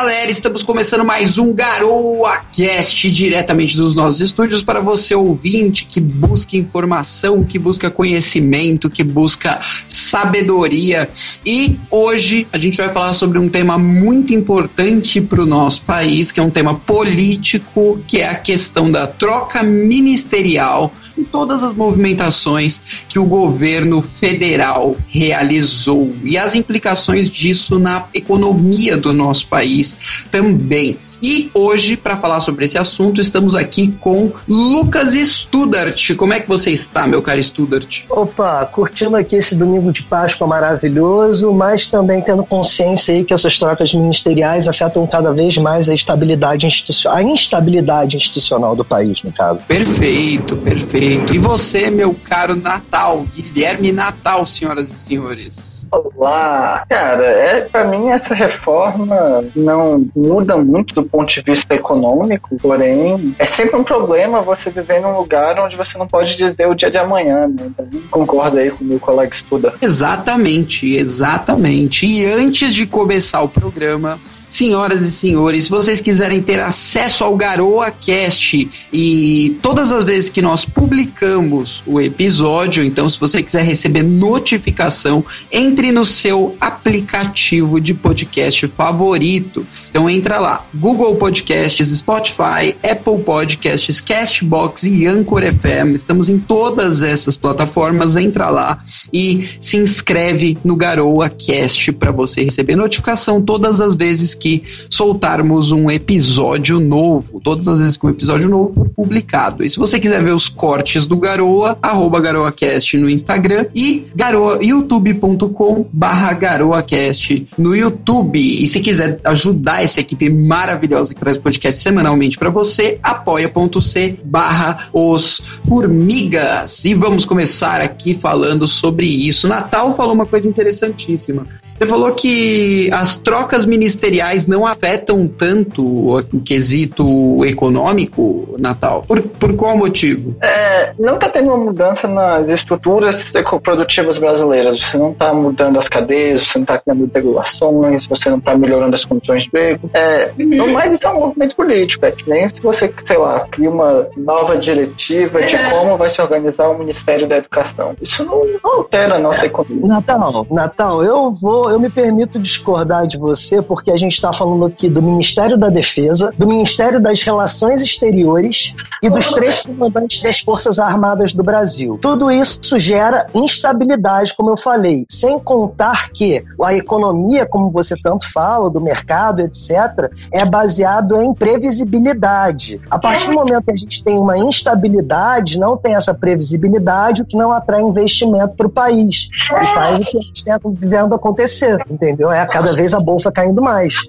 galera, estamos começando mais um Garoa Cast diretamente dos nossos estúdios para você ouvinte que busca informação, que busca conhecimento, que busca sabedoria. E hoje a gente vai falar sobre um tema muito importante para o nosso país, que é um tema político, que é a questão da troca ministerial em todas as movimentações que o governo federal realizou e as implicações disso na economia do nosso país também. E hoje, para falar sobre esse assunto, estamos aqui com Lucas Studart. Como é que você está, meu caro Studart? Opa, curtindo aqui esse domingo de Páscoa maravilhoso, mas também tendo consciência aí que essas trocas ministeriais afetam cada vez mais a estabilidade institucional, a instabilidade institucional do país, no caso. Perfeito, perfeito. E você, meu caro Natal, Guilherme Natal, senhoras e senhores? Olá, cara, é para mim essa reforma não muda muito do ponto de vista econômico, porém, é sempre um problema você viver num lugar onde você não pode dizer o dia de amanhã, né? Concorda aí com o meu colega estuda. Exatamente, exatamente. E antes de começar o programa, Senhoras e senhores, se vocês quiserem ter acesso ao Garoa Cast e todas as vezes que nós publicamos o episódio, então se você quiser receber notificação, entre no seu aplicativo de podcast favorito. Então entra lá, Google Podcasts, Spotify, Apple Podcasts, Castbox e Anchor FM. Estamos em todas essas plataformas, entra lá e se inscreve no Garoa Cast para você receber notificação todas as vezes que soltarmos um episódio novo, todas as vezes que um episódio novo for publicado. E se você quiser ver os cortes do Garoa, arroba GaroaCast no Instagram e garoa, youtube.com barra GaroaCast no YouTube. E se quiser ajudar essa equipe maravilhosa que traz podcast semanalmente para você, apoia.c barra os formigas. E vamos começar aqui falando sobre isso. Natal falou uma coisa interessantíssima. Você falou que as trocas ministeriais não afetam tanto o, quesito econômico, Natal? Por, por qual motivo? É, não está tendo uma mudança nas estruturas produtivas brasileiras. Você não está mudando as cadeias, você não está criando regulações, você não está melhorando as condições de emprego. É, mas isso é um movimento político. É que nem se você, sei lá, cria uma nova diretiva de como vai se organizar o Ministério da Educação. Isso não, não altera a nossa economia. Natal, Natal, eu vou, eu me permito discordar de você porque a gente está falando aqui do Ministério da Defesa, do Ministério das Relações Exteriores e dos três comandantes das Forças Armadas do Brasil. Tudo isso gera instabilidade, como eu falei, sem contar que a economia, como você tanto fala, do mercado, etc., é baseado em previsibilidade. A partir do momento que a gente tem uma instabilidade, não tem essa previsibilidade, o que não atrai investimento para o país. E faz o que a gente está vendo acontecer, entendeu? É cada vez a bolsa caindo mais.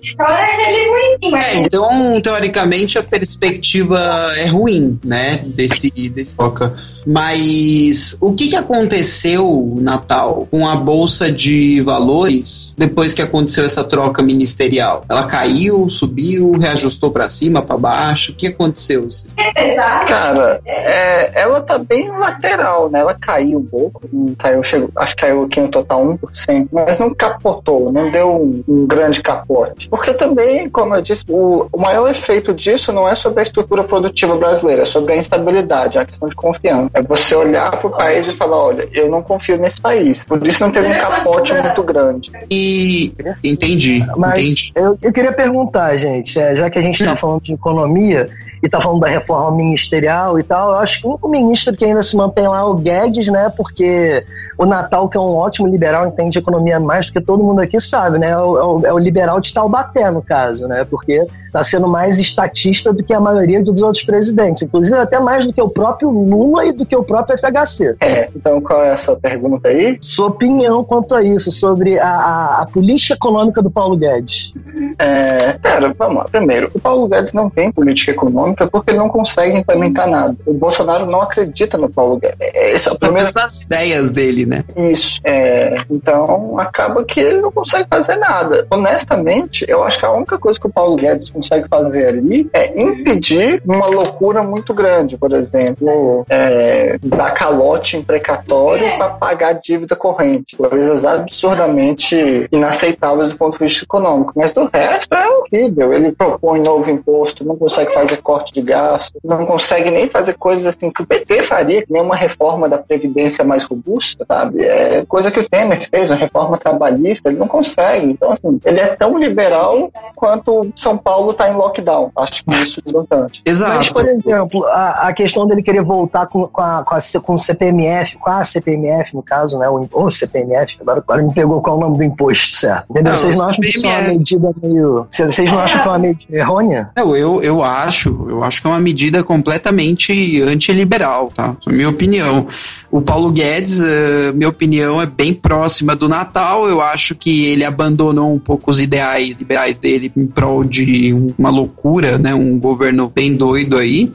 É, então, teoricamente, a perspectiva é ruim, né? Desse, desse foca. Mas o que, que aconteceu, Natal, com a Bolsa de Valores depois que aconteceu essa troca ministerial? Ela caiu, subiu, reajustou para cima, para baixo? O que aconteceu? Cara, é, ela tá bem lateral, né? Ela caiu um pouco, caiu, chegou, acho que caiu aqui no total 1%, mas não capotou, não deu um, um grande capote. Porque também, como eu disse, o, o maior efeito disso não é sobre a estrutura produtiva brasileira, é sobre a instabilidade, é a questão de confiança. É você olhar para o país e falar, olha, eu não confio nesse país. Por isso não teve um capote muito grande. E entendi, Mas entendi. Eu, eu queria perguntar, gente, é, já que a gente está Hum. falando de economia e está falando da reforma ministerial e tal, eu acho que o único ministro que ainda se mantém lá é o Guedes, né? Porque o Natal, que é um ótimo liberal, entende de economia mais do que todo mundo aqui sabe, né? É o, é o- é o liberal de Taubaté, no caso, né? Porque está sendo mais estatista do que a maioria dos outros presidentes, inclusive até mais do que o próprio Lula e do que o próprio FHC. É, então qual é a sua pergunta aí? Sua opinião quanto a isso, sobre a, a, a política econômica do Paulo Guedes. É, cara, vamos lá. Primeiro, o Paulo Guedes não tem política econômica porque ele não consegue implementar nada. O Bolsonaro não acredita no Paulo Guedes. Esse é o Pelo primeiro menos as ideias dele, né? Isso. É, então, acaba que ele não consegue fazer nada. Honestamente, eu acho que a única coisa que o Paulo Guedes consegue fazer ali é impedir uma loucura muito grande, por exemplo, é, dar calote em precatório para pagar dívida corrente, coisas absurdamente inaceitáveis do ponto de vista econômico. Mas do resto é horrível. Ele propõe novo imposto, não consegue fazer corte de gasto, não consegue nem fazer coisas assim que o PT faria, que nem uma reforma da Previdência mais robusta, sabe? É coisa que o Temer fez, uma reforma trabalhista, ele não consegue. Então, assim, ele é tão liberal quanto São Paulo está em lockdown. Acho que isso é importante. Exato. Mas, por exemplo, a, a questão dele querer voltar com, com, a, com, a, com o CPMF, com a CPMF, no caso, né? O, o CPMF, agora, agora me pegou qual é o nome do imposto, certo? Entendeu? Não, vocês não acham que isso é uma medida meio. Vocês não acham que é uma medida errônea? Não, eu, eu acho, eu acho que é uma medida completamente antiliberal, tá? É minha opinião. O Paulo Guedes, uh, minha opinião, é bem próxima do Natal. Eu acho que ele abandonou um pouco os ideais liberais dele em prol de uma loucura, né? Um governo bem doido aí.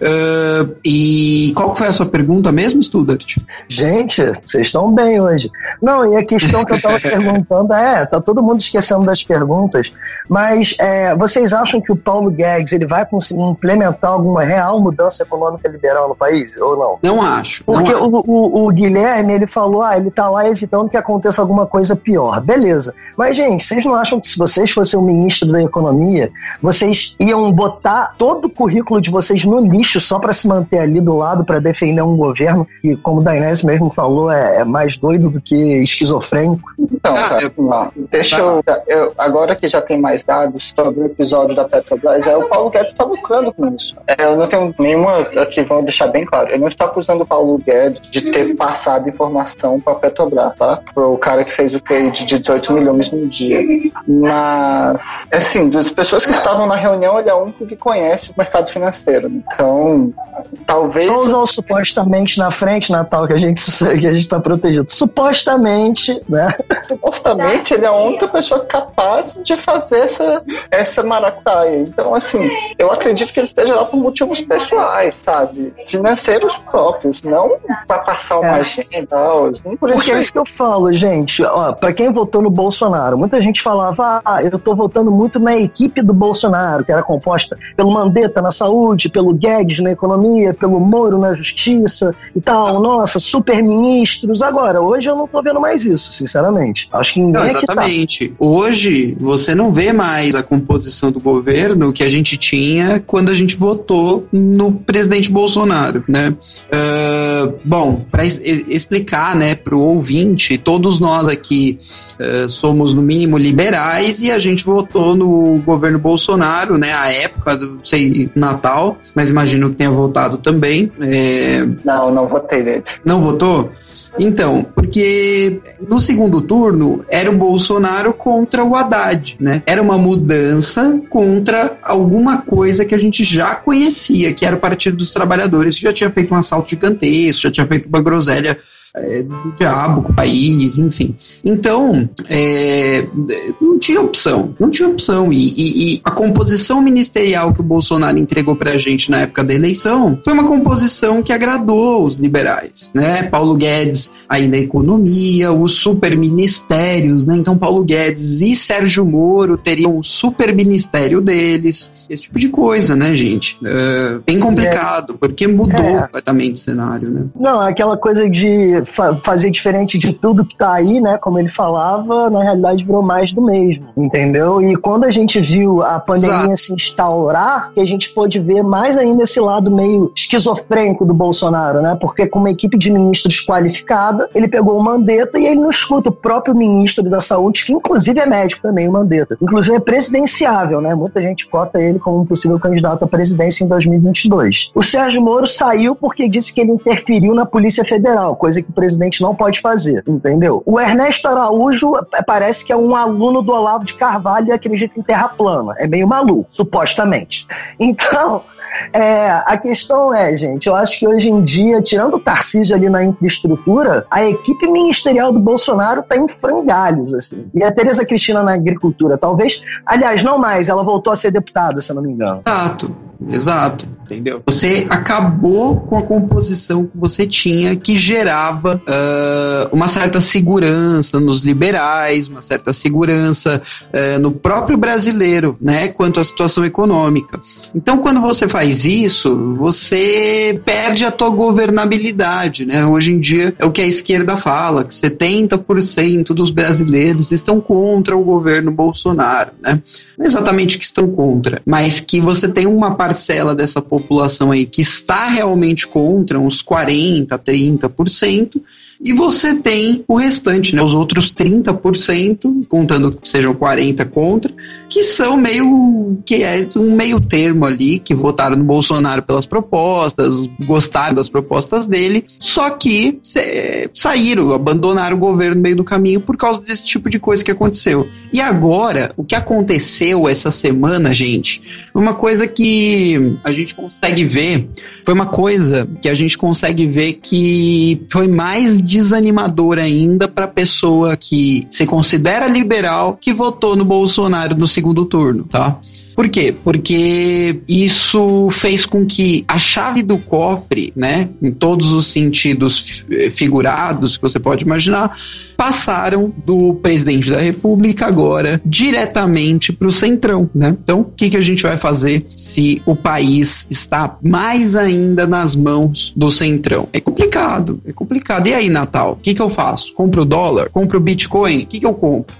Uh, e qual foi a sua pergunta mesmo, Studart? Gente, vocês estão bem hoje. Não, e a questão que eu estava perguntando é, tá todo mundo esquecendo das perguntas, mas é, vocês acham que o Paulo Guedes ele vai conseguir implementar alguma real mudança econômica liberal no país ou não? Não acho. Porque não o, o, o, Guilherme ele falou, ah, ele tá lá evitando que aconteça alguma coisa pior. Beleza. Mas gente, vocês não acham que se vocês fossem o ministro da economia, vocês iam botar todo o currículo de vocês no lixo lixo só para se manter ali do lado para defender um governo que, como o Dainese mesmo falou, é, é, mais doido do que esquizofrênico. Então, ah, eu, deixa eu, eu, Agora que já tem mais dados sobre o episódio da Petrobras, é, o Paulo Guedes está lucrando com isso. É, eu não tenho nenhuma. Aqui, vamos deixar bem claro, eu não estou acusando o Paulo Guedes de ter passado informação para a Petrobras, tá? O cara que fez o trade de 18 milhões no dia. Mas, assim, das pessoas que estavam na reunião, ele é o único que conhece o mercado financeiro. Então, então, talvez. Só usar o supostamente na frente, Natal, que a gente que a gente está protegido. Supostamente, né? Supostamente ele é a única pessoa capaz de fazer essa, essa maracutaia. Então, assim, eu acredito que ele esteja lá por motivos pessoais, sabe? Financeiros próprios, não para passar uma é. agenda, assim, por Porque é isso que eu falo, gente. Ó, para quem votou no Bolsonaro, muita gente falava, ah, eu tô votando muito na equipe do Bolsonaro, que era composta pelo Mandetta na saúde, pelo Guedes Guedes na economia, pelo Moro na justiça e tal. Nossa, super ministros. Agora, hoje eu não tô vendo mais isso, sinceramente. Acho que ninguém não, Exatamente. Tá. Hoje você não vê mais a composição do governo que a gente tinha quando a gente votou no presidente Bolsonaro, né? Uh, bom, para es explicar, né, para o ouvinte, todos nós aqui uh, somos no mínimo liberais e a gente votou no governo Bolsonaro, né? A época do sei Natal, mas imagina imagino que tenha votado também. É... Não, não votei nele. Não votou? Então, porque no segundo turno era o Bolsonaro contra o Haddad, né? Era uma mudança contra alguma coisa que a gente já conhecia, que era o Partido dos Trabalhadores, que já tinha feito um assalto gigantesco, já tinha feito uma groselha é, do diabo com o país, enfim. Então, é, não tinha opção, não tinha opção. E, e, e, a composição ministerial que o Bolsonaro entregou pra gente na época da eleição foi uma composição que agradou os liberais, né? Paulo Guedes aí na economia, os super ministérios, né? Então, Paulo Guedes e Sérgio Moro teriam o super ministério deles, esse tipo de coisa, né, gente? É, bem complicado, porque mudou é. completamente o cenário, né? Não, aquela coisa de fa fazer diferente de tudo que tá aí, né? Como ele falava, na realidade virou mais do mesmo, entendeu? E quando a gente viu a pandemia Exato. se instaurar, que a gente pôde ver mais ainda esse lado meio esquizofrênico do Bolsonaro, né? Porque com uma equipe de ministros qualificada, ele pegou o Mandetta e ele não escuta o próprio ministro da Saúde, que inclusive é médico também, o Mandetta. Inclusive é presidenciável, né? Muita gente cota ele como um possível candidato à presidência em 2022. O Sérgio Moro saiu porque disse que ele interferiu na Polícia Federal, coisa que presidente não pode fazer, entendeu? O Ernesto Araújo é, parece que é um aluno do Olavo de Carvalho e acredita em terra plana. É meio maluco, supostamente. Então, é, a questão é, gente, eu acho que hoje em dia, tirando o Tarcísio ali na infraestrutura, a equipe ministerial do Bolsonaro está em frangalhos, assim. E a Tereza Cristina na agricultura, talvez, aliás, não mais, ela voltou a ser deputada, se eu não me engano. Exato. Exato, entendeu? Você acabou com a composição que você tinha que gerava uh, uma certa segurança nos liberais, uma certa segurança uh, no próprio brasileiro, né, quanto à situação econômica. Então, quando você faz isso, você perde a tua governabilidade, né? Hoje em dia é o que a esquerda fala, que 70% dos brasileiros estão contra o governo Bolsonaro, né? Não é exatamente que estão contra, mas que você tem uma parcela dessa população aí que está realmente contra, uns 40, 30%, e você tem o restante, né, os outros 30%, contando que sejam 40 contra, que são meio que é um meio termo ali, que votaram no Bolsonaro pelas propostas, gostaram das propostas dele, só que saíram, abandonaram o governo no meio do caminho por causa desse tipo de coisa que aconteceu. E agora, o que aconteceu essa semana, gente, uma coisa que a gente consegue ver, foi uma coisa que a gente consegue ver que foi mais desanimador ainda para pessoa que se considera liberal que votou no Bolsonaro no segundo turno, tá? Por quê? Porque isso fez com que a chave do cofre, né, em todos os sentidos figurados que você pode imaginar, passaram do presidente da República agora diretamente para o centrão, né? Então, o que, que a gente vai fazer se o país está mais ainda nas mãos do centrão? É complicado, é complicado. E aí, Natal, o que, que eu faço? Compro o dólar? Compro o Bitcoin? O que, que eu compro?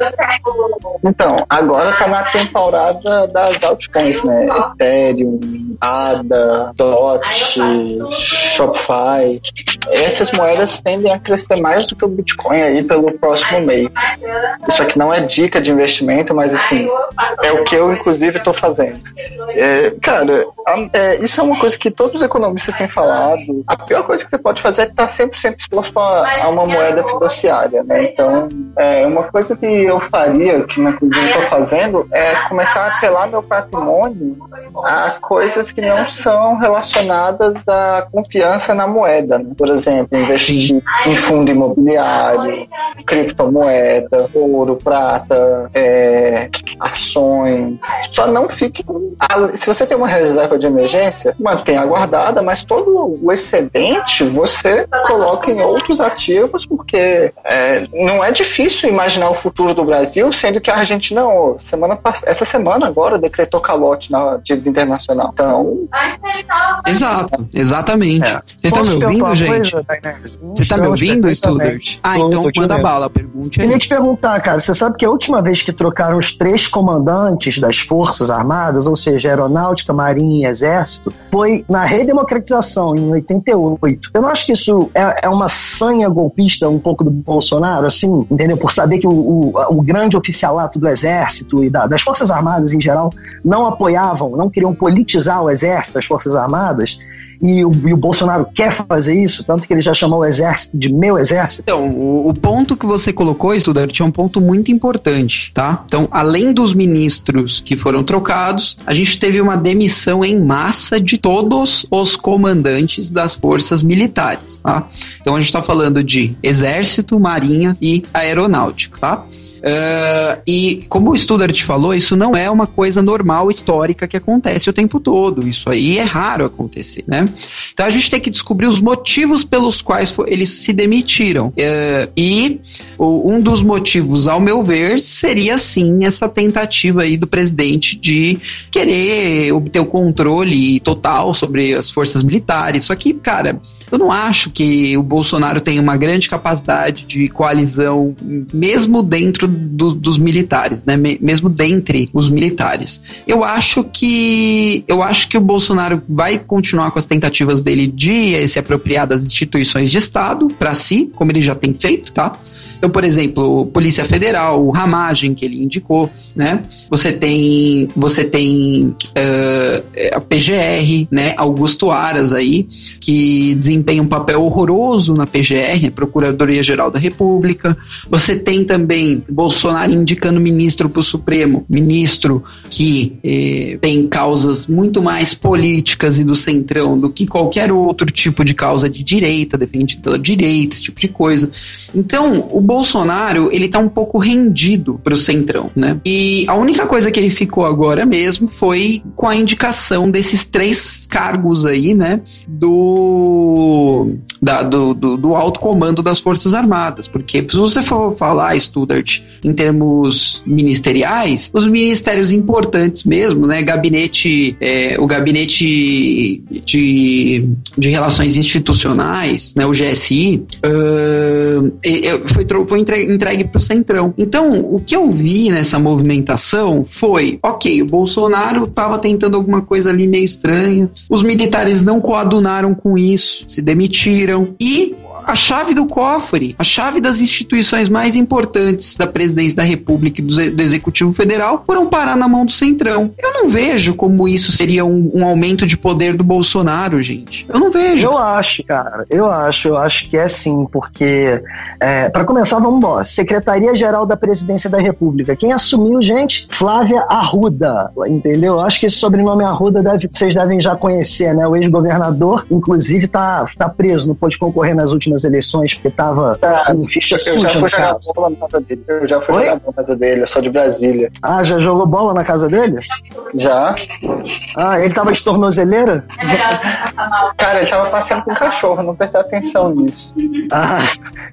Então, agora tá na temporada das altcoins, né? Ethereum, ADA, DOT, Shopify. Essas moedas tendem a crescer mais do que o Bitcoin aí pelo próximo mês. Isso aqui não é dica de investimento, mas assim, é o que eu inclusive estou fazendo. É, cara, é, isso é uma coisa que todos os economistas têm falado. A pior coisa que você pode fazer é estar 100% exposto a, a, uma moeda fiduciária, né? Então, é, uma coisa que eu faria, que inclusive estou fazendo, é começar a apelar meu patrimônio a coisas que não são relacionadas à confiança na moeda. Né? Por exemplo, investir em fundo imobiliário, criptomoeda, ouro, prata, é, ações. Só não fique. Se você tem uma reserva de emergência, mantenha guardada, mas todo o excedente você coloca em outros ativos, porque é, não é difícil imaginar o futuro do Brasil, sendo que a Argentina, semana essa semana agora, decretou calote na dívida internacional. Então. Exato, exatamente. É. Você está me ouvindo, gente? Você está me ouvindo, Studert? Ah, então manda bala, pergunte aí. Queria te perguntar, cara, você sabe que a última vez que trocaram os três comandantes das Forças Armadas, ou seja, Aeronáutica, Marinha e Exército, foi na redemocratização, em 88. Eu não acho que isso é, é uma sanha golpista um pouco do Bolsonaro, assim, entendeu? Por saber que o, o, o grande oficialato do Exército e da, das Forças Armadas em geral não apoiavam, não queriam politizar o Exército, as Forças Armadas, e o, e o, Bolsonaro quer fazer isso, tanto que ele já chamou o exército de meu exército. Então, o, o ponto que você colocou, estudante, é um ponto muito importante, tá? Então, além dos ministros que foram trocados, a gente teve uma demissão em massa de todos os comandantes das forças militares, tá? Então, a gente está falando de exército, marinha e aeronáutica, tá? Uh, e como o Studart falou, isso não é uma coisa normal, histórica, que acontece o tempo todo. Isso aí é raro acontecer, né? Então a gente tem que descobrir os motivos pelos quais eles se demitiram. Uh, e um dos motivos, ao meu ver, seria sim essa tentativa aí do presidente de querer obter o controle total sobre as forças militares. Só que, cara, eu não acho que o Bolsonaro tenha uma grande capacidade de coalizão, mesmo dentro do, dos militares, né? Mesmo dentre os militares. Eu acho que eu acho que o Bolsonaro vai continuar com as tentativas dele de se apropriar das instituições de Estado para si, como ele já tem feito, tá? Então, por exemplo, Polícia Federal, o Ramagem que ele indicou, né? Você tem, você tem uh, a PGR, né? Augusto Aras aí, que desempenha um papel horroroso na PGR, Procuradoria-Geral da República. Você tem também Bolsonaro indicando ministro para o Supremo, ministro que eh, tem causas muito mais políticas e do centrão do que qualquer outro tipo de causa de direita, defendida pela direita, esse tipo de coisa. Então, o Bolsonaro, ele tá um pouco rendido pro centrão, né? E a única coisa que ele ficou agora mesmo foi com a indicação desses três cargos aí, né? Do, da, do, do, do alto comando das Forças Armadas. Porque se você for falar, Studart, em termos ministeriais, os ministérios importantes mesmo, né? Gabinete, é, o gabinete de, de relações institucionais, né? O GSI, uh, foi, foi entregue para o Centrão. Então, o que eu vi nessa movimentação foi, ok, o Bolsonaro estava tentando alguma coisa ali meio estranha, os militares não coadunaram com isso, se demitiram e a chave do cofre, a chave das instituições mais importantes da presidência da República e do, do Executivo Federal foram parar na mão do Centrão. Eu não vejo como isso seria um, um aumento de poder do Bolsonaro, gente. Eu não vejo. Eu acho, cara. Eu acho. Eu acho que é sim, porque, é, para começar, vamos embora. Secretaria-Geral da Presidência da República. Quem assumiu, gente? Flávia Arruda. Entendeu? Eu acho que esse sobrenome Arruda deve, vocês devem já conhecer, né? O ex-governador, inclusive, tá, tá preso, não pôde concorrer nas últimas nas eleições, porque tava ah, com ficha suja. Eu já fui jogar bola na casa dele. Eu já fui Oi? jogar bola na casa dele, eu sou de Brasília. Ah, já jogou bola na casa dele? Já. Ah, ele tava de tornozeleira? Cara, ele tava passeando com o cachorro, não prestei atenção nisso. Ah,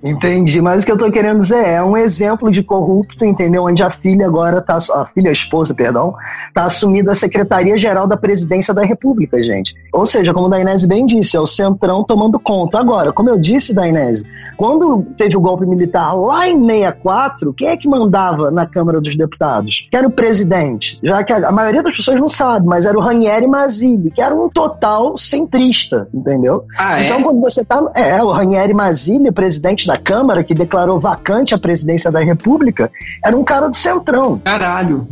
entendi. Mas o que eu tô querendo dizer é um exemplo de corrupto, entendeu? Onde a filha agora tá. A filha, a esposa, perdão, tá assumindo a Secretaria-Geral da Presidência da República, gente. Ou seja, como o Dainese bem disse, é o Centrão tomando conta. Agora, como eu disse, da Inés. Quando teve o golpe militar lá em 64, quem é que mandava na Câmara dos Deputados? Que era o presidente. Já que a, maioria das pessoas não sabe, mas era o Ranieri Mazzilli, que era um total centrista, entendeu? Ah, é? então, quando você tá. É, o Ranieri Mazzilli, presidente da Câmara, que declarou vacante a presidência da República, era um cara do centrão. Caralho.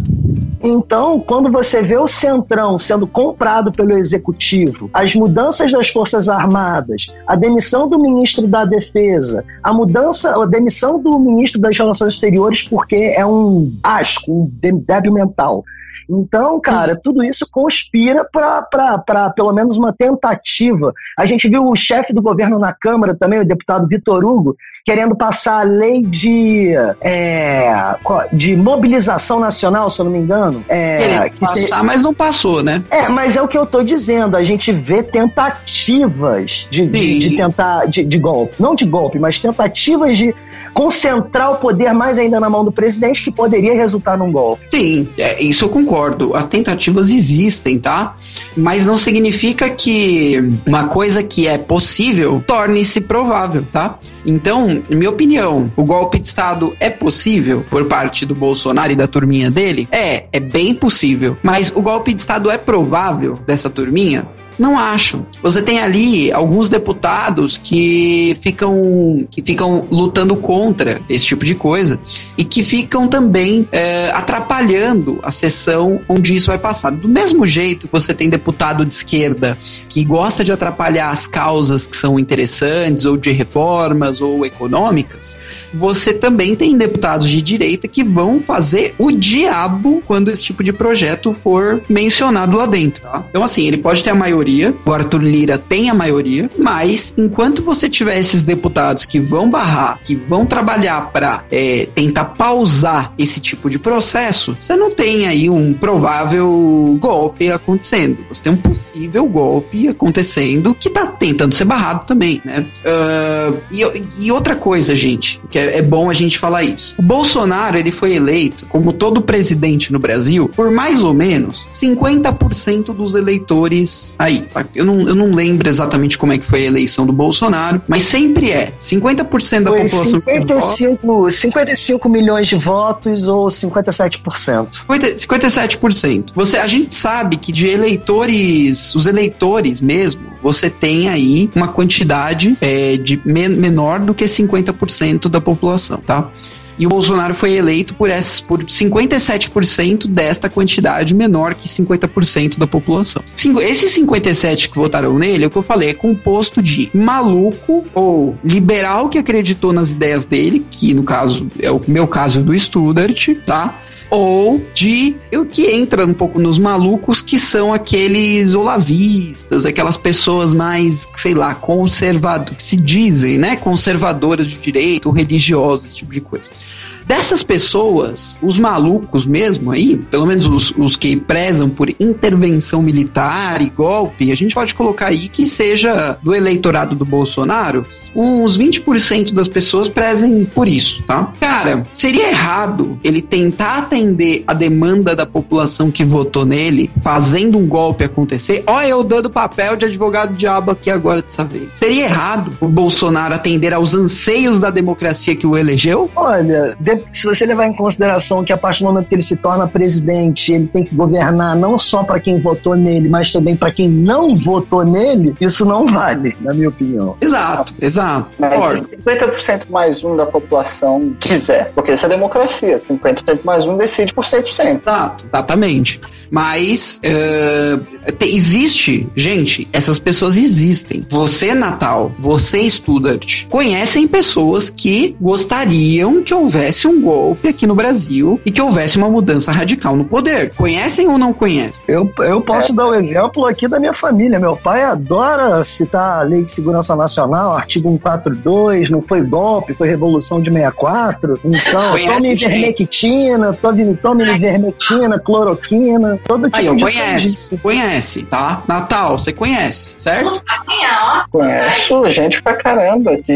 Então, quando você vê o Centrão sendo comprado pelo Executivo, as mudanças das Forças Armadas, a demissão do ministro da Defesa, a mudança, a demissão do ministro das Relações Exteriores porque é um asco, um débil mental. Então, cara, tudo isso conspira para pelo menos uma tentativa. A gente viu o chefe do governo na Câmara também, o deputado Vitor Hugo, querendo passar a lei de, é, de mobilização nacional, se eu não me engano. É, passar, se... mas não passou, né? É, mas é o que eu tô dizendo. A gente vê tentativas de, de, de tentar de, de golpe. Não de golpe, mas tentativas de concentrar o poder mais ainda na mão do presidente, que poderia resultar num golpe. Sim, é, isso eu concordo. As tentativas existem, tá? Mas não significa que uma coisa que é possível torne-se provável, tá? Então, minha opinião, o golpe de Estado é possível por parte do Bolsonaro e da turminha dele? É, é bem possível. Mas o golpe de Estado é provável dessa turminha? Não acham. Você tem ali alguns deputados que ficam, que ficam lutando contra esse tipo de coisa e que ficam também é, atrapalhando a sessão onde isso vai passar. Do mesmo jeito que você tem deputado de esquerda que gosta de atrapalhar as causas que são interessantes ou de reformas ou econômicas, você também tem deputados de direita que vão fazer o diabo quando esse tipo de projeto for mencionado lá dentro. Tá? Então, assim, ele pode ter a maioria maioria, o Arthur Lira tem a maioria, mas enquanto você tiver esses deputados que vão barrar, que vão trabalhar para é, tentar pausar esse tipo de processo, você não tem aí um provável golpe acontecendo. Você tem um possível golpe acontecendo que tá tentando ser barrado também, né? Uh, e, e, outra coisa, gente, que é, é bom a gente falar isso. O Bolsonaro, ele foi eleito, como todo presidente no Brasil, por mais ou menos 50% dos eleitores aí Eu não, eu não lembro exatamente como é que foi a eleição do Bolsonaro, mas sempre é. 50% da foi população. 55, 55 milhões de votos ou 57%? 57%. Você, a gente sabe que de eleitores, os eleitores mesmo, você tem aí uma quantidade é, de menor do que 50% da população, tá? E o Bolsonaro foi eleito por, por 57% desta quantidade, menor que 50% da população. Esses 57 que votaram nele, é o que eu falei, é composto de maluco ou liberal que acreditou nas ideias dele, que no caso é o meu caso do Studart, tá? Ou de o que entra um pouco nos malucos que são aqueles olavistas, aquelas pessoas mais, sei lá, conservadoras, que se dizem, né, conservadoras de direito, religiosas, esse tipo de coisa. Dessas pessoas, os malucos mesmo aí, pelo menos os, os que prezam por intervenção militar e golpe, a gente pode colocar aí que seja do eleitorado do Bolsonaro, uns 20% das pessoas prezem por isso, tá? Cara, seria errado ele tentar atender a demanda da população que votou nele, fazendo um golpe acontecer. Olha, eu dando papel de advogado diabo aqui agora dessa vez. Seria errado o Bolsonaro atender aos anseios da democracia que o elegeu? Olha, se você levar em consideração que a partir do momento que ele se torna presidente, ele tem que governar não só para quem votou nele, mas também para quem não votou nele, isso não vale, na minha opinião. Exato, exato. Mas 50% mais um da população quiser, porque isso é democracia, 50% mais um decide por 100%. Exato, exatamente. Mas uh, existe, gente, essas pessoas existem. Você, Natal, você, Studart, conhecem pessoas que gostariam que houvesse um golpe aqui no Brasil e que houvesse uma mudança radical no poder. Conhecem ou não conhecem? Eu, eu posso é. dar um exemplo aqui da minha família. Meu pai adora citar a Lei de Segurança Nacional, artigo 142, não foi golpe, foi Revolução de 64. Então, tome ivermectina, tome, tome ivermectina, cloroquina, todo tipo Aí, de conhece, conhece, tá? Natal, você conhece, certo? Conheço gente pra caramba que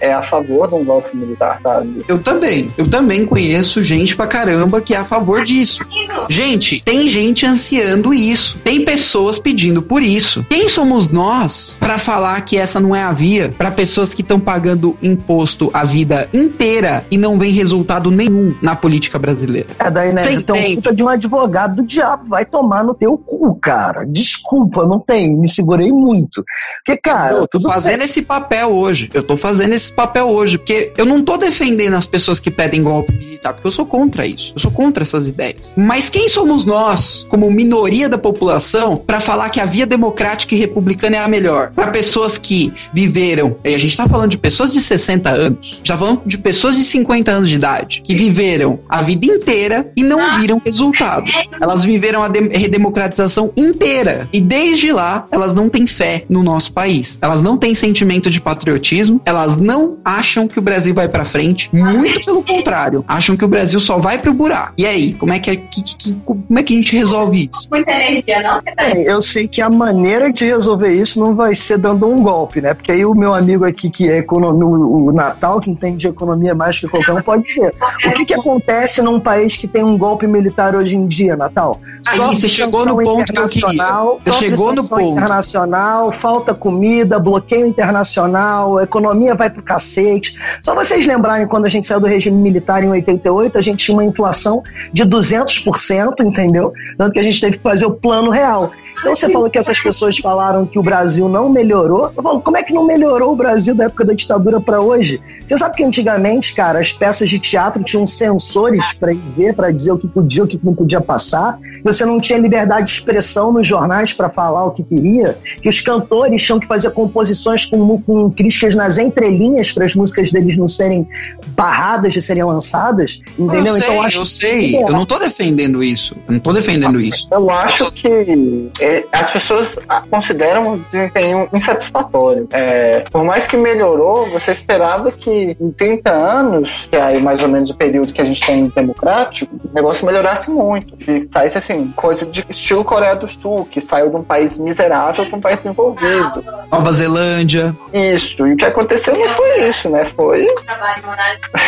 é a favor de um golpe militar, sabe? Eu também. Eu também conheço gente pra caramba que é a favor disso. Gente, tem gente ansiando isso. Tem pessoas pedindo por isso. Quem somos nós para falar que essa não é a via para pessoas que estão pagando imposto a vida inteira e não vem resultado nenhum na política brasileira? É daí, né? Então, puta de um advogado do diabo vai tomar no teu cu, cara. Desculpa, não tem. Me segurei muito. Porque, cara. Eu tô fazendo bem. esse papel hoje. Eu tô fazendo esse papel hoje. Porque eu não tô defendendo as pessoas que pedem golpe militar, porque eu sou contra isso. Eu sou contra essas ideias. Mas quem somos nós, como minoria da população, para falar que a via democrática e republicana é a melhor? Para pessoas que viveram, e a gente tá falando de pessoas de 60 anos, já falando de pessoas de 50 anos de idade, que viveram a vida inteira e não viram resultado. Elas viveram a redemocratização inteira. E desde lá, elas não têm fé no nosso país. Elas não têm sentimento de patriotismo, elas não acham que o Brasil vai para frente, muito pelo contrário, acham que o Brasil só vai pro buraco. E aí, como é que, que, que como é que a gente resolve isso? Muita energia, não? É, eu sei que a maneira de resolver isso não vai ser dando um golpe, né? Porque aí o meu amigo aqui que é economia, o Natal, que entende de economia mais que qualquer um, pode dizer. O que que acontece num país que tem um golpe militar hoje em dia, Natal? Aí, você chegou no ponto que eu queria. Você chegou no ponto. internacional, falta comida, bloqueio internacional, economia vai pro cacete. Só vocês lembrarem quando a gente saiu do regime militar em 88, a gente tinha uma inflação de 200%, entendeu? Tanto que a gente teve que fazer o plano real. Então você falou que essas pessoas falaram que o Brasil não melhorou. Eu falo, como é que não melhorou o Brasil da época da ditadura para hoje? Você sabe que antigamente, cara, as peças de teatro tinham sensores para ver, para dizer o que podia, o que não podia passar. Você não tinha liberdade de expressão nos jornais para falar o que queria. Que os cantores tinham que fazer composições com, com críticas nas entrelinhas para as músicas deles não serem barradas de serem lançadas. Entendeu? Eu então, sei, então acho eu sei. Eu não estou defendendo isso. Eu não estou defendendo isso. Eu acho que as pessoas consideram o desempenho insatisfatório. É, por mais que melhorou, você esperava que em 30 anos, que é mais ou menos o período que a gente tem democrático, o negócio melhorasse muito. Que saísse assim, coisa de estilo Coreia do Sul, que saiu de um país miserável para um país desenvolvido. Nova Zelândia. Isso. E o que aconteceu não foi isso, né? Foi.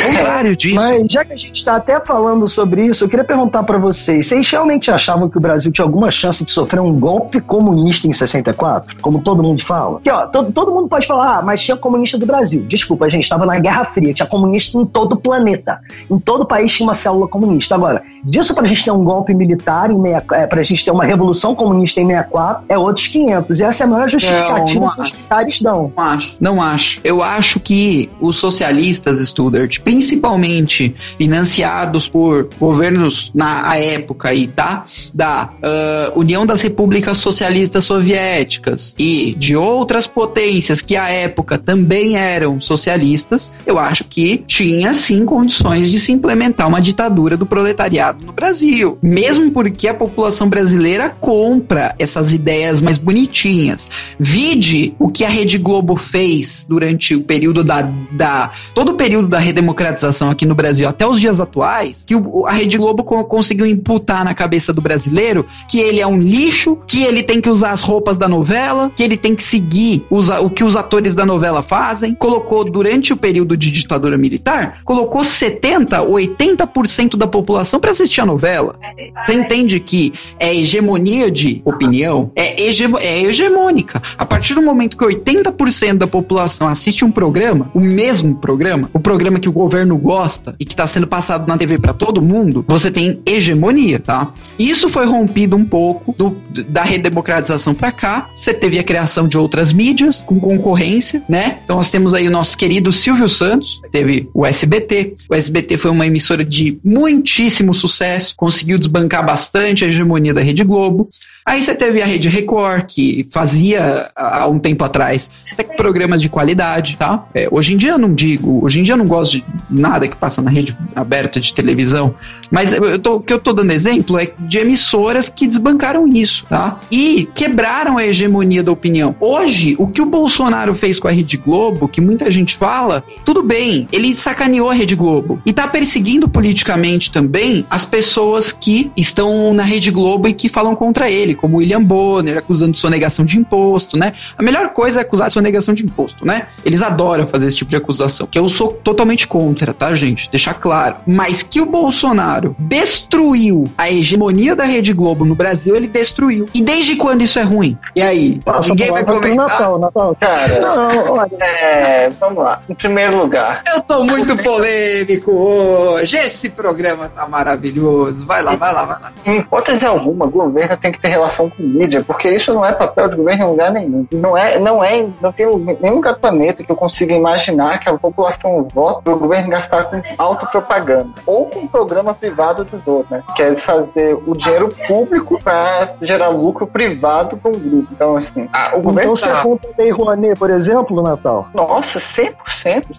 contrário disso. Mas já que a gente está até falando sobre isso, eu queria perguntar para vocês: vocês realmente achavam que o Brasil tinha alguma chance de sofrer um golpe? Golpe comunista em 64, como todo mundo fala. Que, ó, todo, todo mundo pode falar, ah, mas tinha comunista do Brasil. Desculpa, gente, estava na Guerra Fria, tinha comunista em todo o planeta. Em todo o país tinha uma célula comunista. Agora, disso pra gente ter um golpe militar, em meia, é, pra gente ter uma revolução comunista em 64, é outros 500. E essa é a maior justificativa não, que os militares dão. Não acho, não acho. Eu acho que os socialistas, Studart, principalmente financiados por governos na época aí, tá? Da uh, União das Repúblicas Socialistas Soviéticas e de outras potências que à época também eram socialistas, eu acho que tinha sim condições de se implementar uma ditadura do proletariado no Brasil. Mesmo porque a população brasileira compra essas ideias mais bonitinhas. Vide o que a Rede Globo fez durante o período da, da todo o período da redemocratização aqui no Brasil até os dias atuais, que a Rede Globo co conseguiu imputar na cabeça do brasileiro que ele é um lixo, que ele tem que usar as roupas da novela, que ele tem que seguir o que os atores da novela fazem. Colocou durante o período de ditadura militar, colocou 70, 80% da população para assistir a novela. Você entende que é hegemonia de opinião? É, é hegemônica. A partir do momento que 80% da população assiste um programa, o mesmo programa, o programa que o governo gosta e que está sendo passado na TV para todo mundo, você tem hegemonia, tá? Isso foi rompido um pouco do, da redemocratização para cá. Você teve a criação de outras mídias com concorrência, né? Então nós temos aí o nosso querido Silvio Santos, teve o SBT. O SBT foi uma emissora de muitíssimo sucesso, conseguiu desbancar bastante a hegemonia da Rede Globo. Aí você teve a Rede Record, que fazia há um tempo atrás até programas de qualidade, tá? É, hoje em dia eu não digo, hoje em dia eu não gosto de nada que passa na rede aberta de televisão, mas eu tô, o que eu tô dando exemplo é de emissoras que desbancaram isso, tá? E quebraram a hegemonia da opinião. Hoje, o que o Bolsonaro fez com a Rede Globo, que muita gente fala, tudo bem, ele sacaneou a Rede Globo e tá perseguindo politicamente também as pessoas que estão na Rede Globo e que falam contra ele, como William Bonner, acusando de sonegação de imposto, né? A melhor coisa é acusar de sonegação de imposto, né? Eles adoram fazer esse tipo de acusação, que eu sou totalmente contra, tá, gente? Deixar claro. Mas que o Bolsonaro destruiu a hegemonia da Rede Globo no Brasil, ele destruiu. E desde quando isso é ruim? E aí? Passa ninguém vai comentar? Natal, Natal. Cara, não, olha, é, vamos lá. Em primeiro lugar. Eu tô muito polêmico hoje. Esse programa tá maravilhoso. Vai lá, vai lá, vai lá. Em hipótese alguma, o governo tem que ter relação com mídia, porque isso não é papel de governo em lugar nenhum. Não é, não é, não tem nenhum lugar do planeta que eu consiga imaginar que a população vota para o governo gastar com autopropaganda ou com programa privado dos outros, né? Que é fazer o dinheiro público para gerar lucro privado para um grupo. Então, assim, a, o governo. Então, você tá... conta Lei Rouanet, por exemplo, Natal? Nossa, 100%.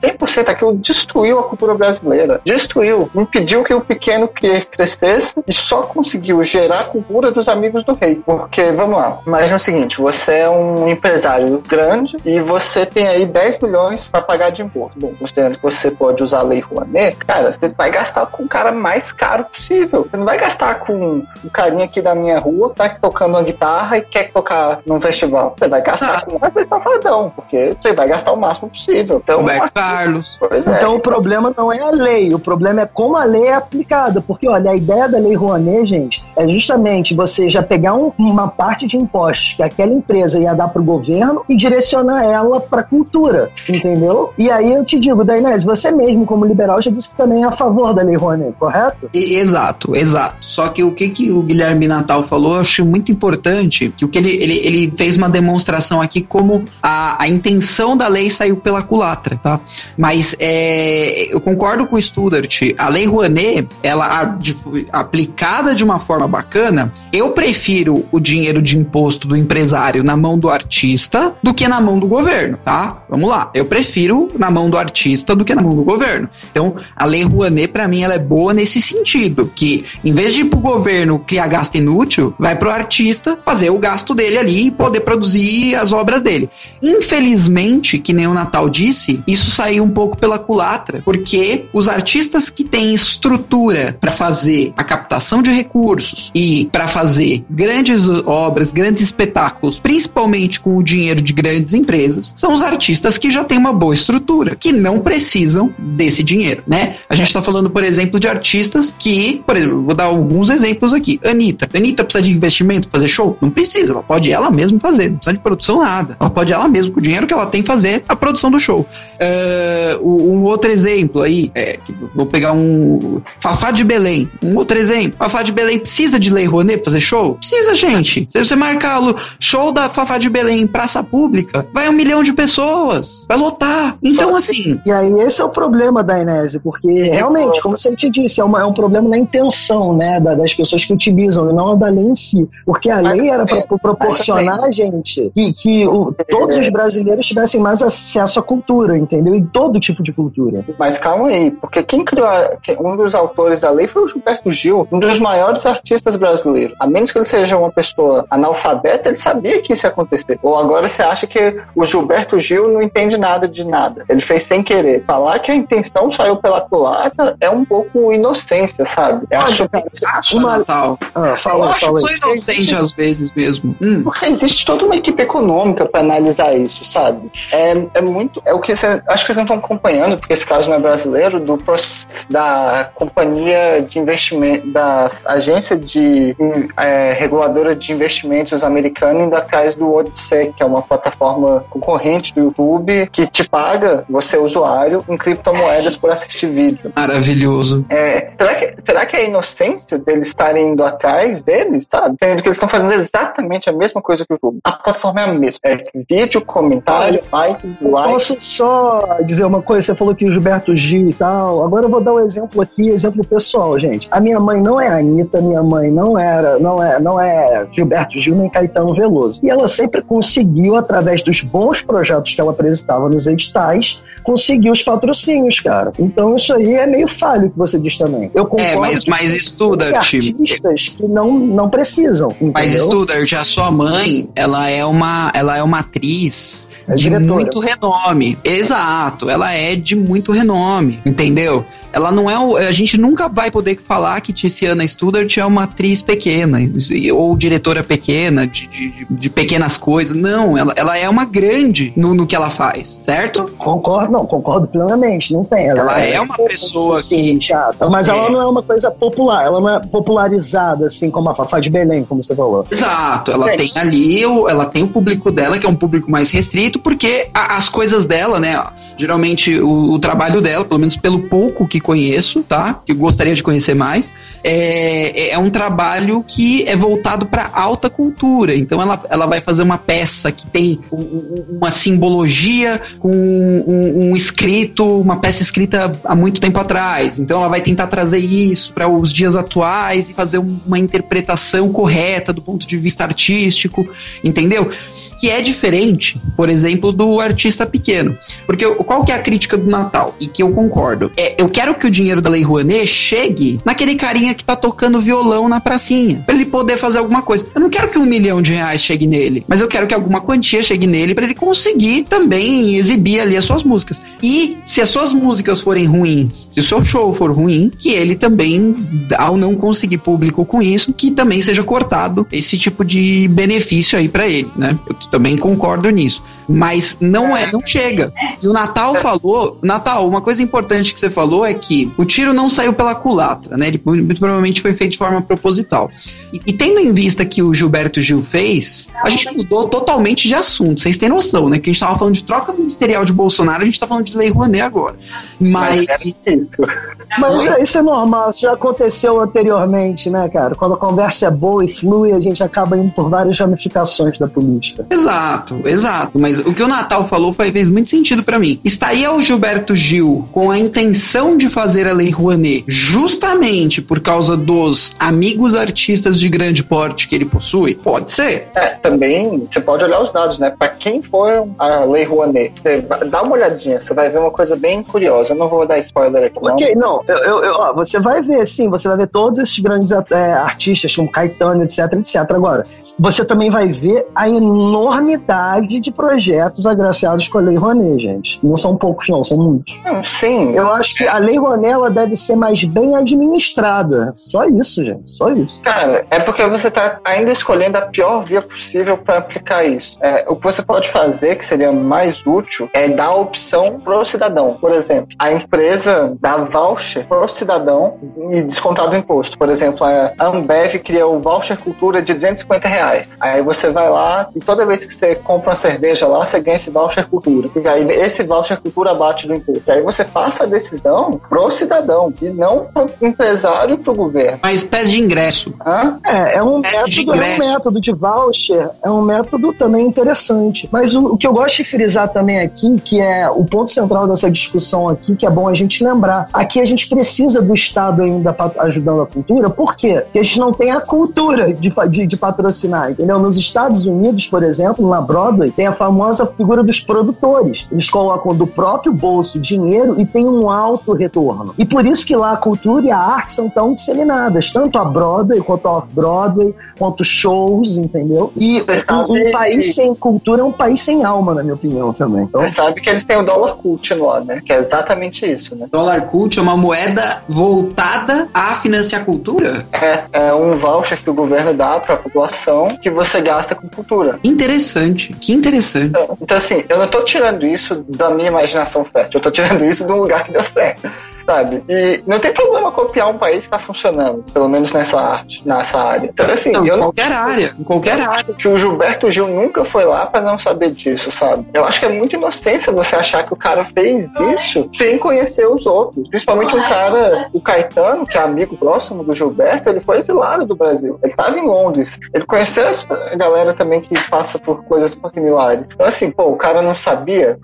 100%. Aquilo destruiu a cultura brasileira. Destruiu. Impediu que o pequeno crescesse e só conseguiu gerar a cultura dos amigos do rei. Porque, vamos lá, imagina o seguinte: você é um empresário grande e você tem aí 10 milhões para pagar de imposto. Bom, considerando que você pode usar a lei Rouanet, cara, você vai gastar com o cara mais caro possível. Você não vai gastar com o carinha aqui da minha rua, tá tocando uma guitarra e quer tocar num festival. Você vai gastar ah. com mais safadão, porque você vai gastar o máximo possível. Então, Roberto Carlos. Pois é. Então o problema não é a lei, o problema é como a lei é aplicada. Porque, olha, a ideia da lei Rouanet, gente, é justamente você já pegar um, uma parte de impostos que aquela empresa ia dar pro governo e direcionar ela pra cultura, entendeu? E aí eu te digo, Dainés, você mesmo, como liberal, já disse que também é a favor da lei Rouanet, correto? Exato, exato. Só que o que, que o Guilherme Natal falou, eu acho muito importante, que o que ele, ele, ele fez uma demonstração aqui como a, a intenção da lei saiu pela culatra, tá? Mas é, eu concordo com o Studart, a lei Rouanet, ela a, de, aplicada de uma forma bacana, eu prefiro o dinheiro de imposto do empresário na mão do artista do que na mão do governo, tá? Vamos lá, eu prefiro na mão do artista do que na mão do governo. Então, a lei Rouanet, para mim, ela é boa nesse sentido, que em vez de ir pro governo criar gasto inútil, vai pro artista fazer o gasto dele ali e poder produzir as obras dele. Infelizmente, que nem o Natal disse, isso saiu um pouco pela culatra, porque os artistas que têm estrutura para fazer a captação de recursos e para fazer grandes obras, grandes espetáculos, principalmente com o dinheiro de grandes empresas, são os artistas que já têm uma boa estrutura, que não precisam desse dinheiro, né? A gente tá falando, por exemplo, de artistas que, por exemplo, vou dar alguns exemplos aqui. Anitta. Anitta precisa de investimento para fazer show? Não precisa, ela pode ela mesma fazer, não precisa de produção nada. Ela pode ela mesma, com o dinheiro que ela tem, fazer a produção do show. Uh, um outro exemplo aí, é, vou pegar um. Fafá de Belém. Um outro exemplo. Fafá de Belém precisa de Lei Rouanet pra fazer show? Precisa precisa, gente. Se você marcar o show da Fafá de Belém em praça pública, vai um milhão de pessoas. Vai lotar. Então, assim. E aí, esse é o problema da Inese, porque realmente, como você te disse, é, uma, é um problema na intenção, né, das pessoas que utilizam, e não da lei em si. Porque a lei era para proporcionar, gente, que, que o, todos os brasileiros tivessem mais acesso à cultura, entendeu? E todo tipo de cultura. Mas calma aí, porque quem criou a, um dos autores da lei foi o Gilberto Gil, um dos maiores artistas brasileiros. A menos que ele seja uma pessoa analfabeta, ele sabia que isso ia acontecer. Ou agora você acha que o Gilberto Gil não entende nada de nada. Ele fez sem querer. Falar que a intenção saiu pela culatra é um pouco inocência, sabe? Eu acho que acha, uma... Natal. Ah, fala, eu acho fala que inocente às vezes mesmo. Hum. Porque existe toda uma equipe econômica para analisar isso, sabe? É, é muito. É o que você, acho que vocês não estão acompanhando, porque esse caso não é brasileiro, do, da companhia de investimento, da agência de é, de investimentos americana indo atrás do Odyssey, que é uma plataforma concorrente do YouTube que te paga, você usuário, em criptomoedas por assistir vídeo. Maravilhoso. É, será, que, será que é a inocência deles estarem indo atrás deles, sabe? Sendo que eles estão fazendo exatamente a mesma coisa que o YouTube. A plataforma é a mesma. É vídeo, comentário, like, like. Posso só dizer uma coisa? Você falou que o Gilberto Gil e tal. Agora eu vou dar um exemplo aqui, exemplo pessoal, gente. A minha mãe não é Anitta, minha mãe não era, não é, não é Gilberto Gil nem Caetano Veloso. E ela sempre conseguiu, através dos bons projetos que ela apresentava nos editais, conseguir os patrocínios, cara. Então isso aí é meio falho que você diz também. Eu concordo. É, mas, mas estuda, tipo. artistas que não, não precisam. Entendeu? Mas estuda, já sua mãe, ela é uma, ela é uma atriz é de muito renome. Exato, ela é de muito renome, entendeu? Ela não é. A gente nunca vai poder falar que Tiziana Studart é uma atriz pequena, ou diretora pequena, de, de, de pequenas coisas. Não, ela, ela é uma grande no, no que ela faz, certo? Concordo, não, concordo plenamente, não tem. Ela, ela é, é, uma pessoa sim, que. Chata, mas é. ela não é uma coisa popular, ela não é popularizada, assim como a Fafá de Belém, como você falou. Exato, ela é. tem ali, ela tem o público dela, que é um público mais restrito, porque a, as coisas dela, né? Geralmente o, o trabalho dela, pelo menos pelo pouco que conheço, tá? Que gostaria de conhecer mais, é, é um trabalho que é voltado para alta cultura. Então ela, ela vai fazer uma peça que tem uma simbologia com um, um escrito, uma peça escrita há muito tempo atrás. Então ela vai tentar trazer isso para os dias atuais e fazer uma interpretação correta do ponto de vista artístico, entendeu? Que é diferente, por exemplo, do artista pequeno. Porque qual que é a crítica do Natal? E que eu concordo. É, eu quero que o dinheiro da Lei Rouanet chegue naquele carinha que tá tocando violão na pracinha, para ele poder fazer alguma coisa. Eu não quero que um milhão de reais chegue nele, mas eu quero que alguma quantia chegue nele para ele conseguir também exibir ali as suas músicas. E se as suas músicas forem ruins, se o seu show for ruim, que ele também, ao não conseguir público com isso, que também seja cortado esse tipo de benefício aí para ele, né? Eu também concordo nisso. Mas não é, não chega. E o Natal falou, Natal, uma coisa importante que você falou é que o tiro não saiu pela culatra, né? Ele muito provavelmente foi feito de forma proposital. E, e tendo em vista que o Gilberto Gil fez, a gente mudou totalmente de assunto. Vocês têm noção, né? Que a gente tava falando de troca ministerial de Bolsonaro, a gente tá falando de Lei Rouanet agora. Mas. Mas isso, isso é normal, isso já aconteceu anteriormente, né, cara? Quando a conversa é boa e flui, a gente acaba indo por várias ramificações da política. Exato, exato. Mas o que o Natal falou fez muito sentido para mim. Estaria o Gilberto Gil com a intenção de fazer a Lei Rouanet justamente por causa dos amigos artistas de grande porte que ele possui? Pode ser. É, também você pode olhar os dados, né? Para quem foi a Lei Rouanet, você dá uma olhadinha, você vai ver uma coisa bem curiosa. Eu não vou dar spoiler aqui. Ok, não. Eu, eu, eu, ó, você vai ver, sim, você vai ver todos esses grandes é, artistas, como Caetano, etc, etc. Agora, você também vai ver a enormidade de projetos agraciados com a Lei Rouanet, gente. Não são poucos, não, são muitos. Sim. Eu acho que a Lei Rouanet ela deve ser mais bem administrada. Só isso, gente. Só isso. Cara, é porque você está ainda escolhendo a pior via possível para aplicar isso. É, o que você pode fazer, que seria mais útil, é dar a opção pro cidadão. Por exemplo, a empresa dá voucher pro cidadão e descontado o imposto. Por exemplo, a Ambev cria o voucher cultura de 250 reais. Aí você vai lá e toda vez que você compra uma cerveja lá, você ganha esse voucher cultura. E aí esse voucher cultura bate do imposto. E aí você passa a decisão pro cidadão e não pro empresário e pro governo. Uma espécie de ingresso. Hã? É, é um, método, é um método de voucher, é um método também interessante. Mas o, o que eu gosto de frisar também aqui, que é o ponto central dessa discussão aqui, que é bom a gente lembrar. Aqui a gente precisa do Estado ainda ajudando a cultura, por quê? Porque a gente não tem a cultura de, de, de patrocinar, entendeu? Nos Estados Unidos, por exemplo, na Broadway, tem a famosa figura dos produtores. Eles colocam do próprio bolso dinheiro e tem um alto retorno. E por isso que lá a cultura e a arte são tão disseminadas, tanto a Broadway quanto a Off-Broadway, quanto shows, entendeu? E um, um, país sem cultura é um país sem alma, na minha opinião, também. Então... Você sabe que eles têm o dólar cult lá, né? Que é exatamente isso, né? Dólar cult é uma moeda voltada a financiar cultura? É, é um voucher que o governo dá para a população que você gasta com cultura. Interessante, que interessante. Então, então, assim, eu não tô tirando isso da minha imaginação fértil, eu tô tirando isso de um lugar que deu certo sabe? E não tem problema copiar um país que tá funcionando, pelo menos nessa arte, nessa área. Então, assim, não, eu em qualquer não... área, em qualquer área. Que o Gilberto Gil nunca foi lá para não saber disso, sabe? Eu acho que é muita inocência você achar que o cara fez isso sem conhecer os outros. Principalmente um cara, o Caetano, que é amigo próximo do Gilberto, ele foi exilado do Brasil. Ele tava em Londres. Ele conheceu a galera também que passa por coisas similares. Então, assim, pô, o cara não sabia.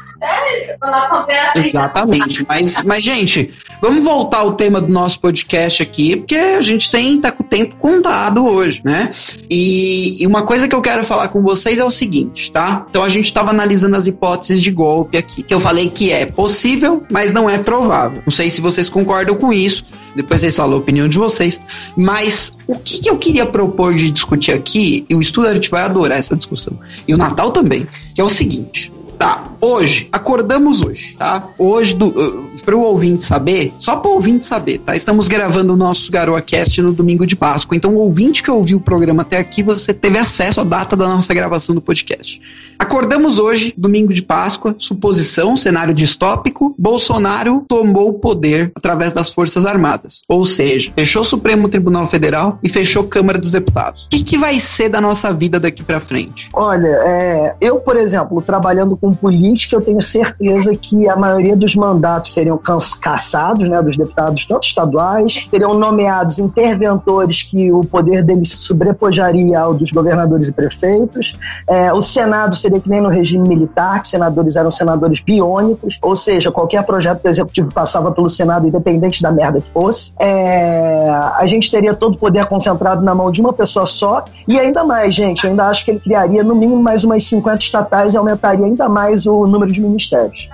Exatamente. Mas, mas gente, Vamos voltar ao tema do nosso podcast aqui, porque a gente tem tá com o tempo contado hoje, né? E, e uma coisa que eu quero falar com vocês é o seguinte, tá? Então a gente estava analisando as hipóteses de golpe aqui, que eu falei que é possível, mas não é provável. Não sei se vocês concordam com isso. Depois vocês falam a opinião de vocês. Mas o que, que eu queria propor de discutir aqui, e o estudante vai adorar essa discussão, e o Natal também, que é o seguinte. Tá, hoje, acordamos hoje, tá? Hoje, do, uh, para o ouvinte saber, só para o ouvinte saber, tá? Estamos gravando o nosso GaroaCast no domingo de Páscoa, então o ouvinte que ouviu o programa até aqui, você teve acesso à data da nossa gravação do podcast. Acordamos hoje, domingo de Páscoa, suposição, cenário distópico, Bolsonaro tomou o poder através das Forças Armadas. Ou seja, fechou o Supremo Tribunal Federal e fechou Câmara dos Deputados. O que, que vai ser da nossa vida daqui para frente? Olha, é, eu, por exemplo, trabalhando com política, eu tenho certeza que a maioria dos mandatos seriam caçados, né, dos deputados, tanto estaduais, seriam nomeados interventores que o poder deles se sobrepojaria ao dos governadores e prefeitos. É, o Senado seria que nem no regime militar, que senadores eram senadores biônicos, ou seja, qualquer projeto do executivo passava pelo Senado, independente da merda que fosse. É, a gente teria todo o poder concentrado na mão de uma pessoa só, e ainda mais, gente, eu ainda acho que ele criaria no mínimo mais umas 50 estatais e aumentaria ainda mais o número de ministérios.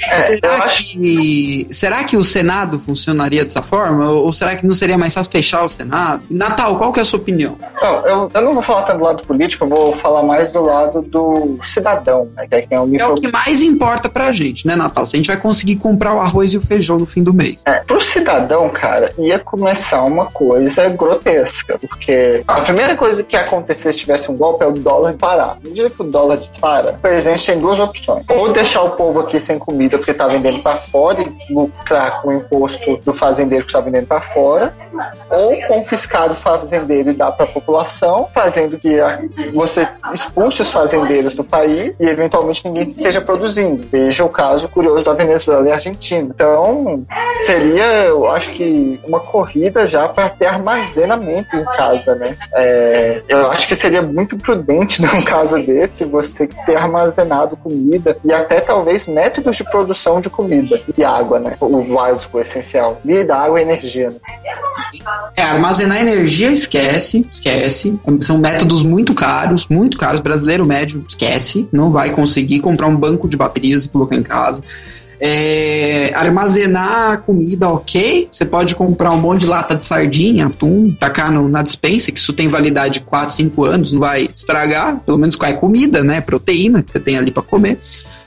É, será, que, será que o Senado funcionaria dessa forma? Ou, será que não seria mais fácil fechar o Senado? Natal, qual que é a sua opinião? Não, eu, eu não vou falar tanto do lado político, eu vou falar mais do lado do cidadão, né? Que é, é, é o que mais importa pra gente, né, Natal? Se a gente vai conseguir comprar o arroz e o feijão no fim do mês. É, pro cidadão, cara, ia começar uma coisa grotesca, porque a primeira coisa que ia acontecer se tivesse um golpe é o dólar parar. No dia que o dólar dispara, o presidente tem duas opções. Ou deixar o povo aqui sem comida porque está vendendo para fora e lucrar com o imposto do fazendeiro que está vendendo para fora, ou confiscar do fazendeiro e dar para a população, fazendo que você expulse os fazendeiros do país e eventualmente ninguém esteja produzindo. Veja o caso curioso da Venezuela e Argentina. Então, seria, eu acho que, uma corrida já para ter armazenamento em casa, né? É, eu acho que seria muito prudente num caso desse você ter armazenado comida e até talvez métodos de produção de comida e água, né? O básico, o essencial. Vida, água e energia. Né? É, armazenar energia, esquece, esquece. São métodos muito caros, muito caros. Brasileiro médio, esquece. Não vai conseguir comprar um banco de baterias e colocar em casa. É, armazenar comida, ok. Você pode comprar um monte de lata de sardinha, atum, tacar no, na dispensa, que isso tem validade de 4, 5 anos, não vai estragar. Pelo menos com a comida, né? Proteína que você tem ali para comer.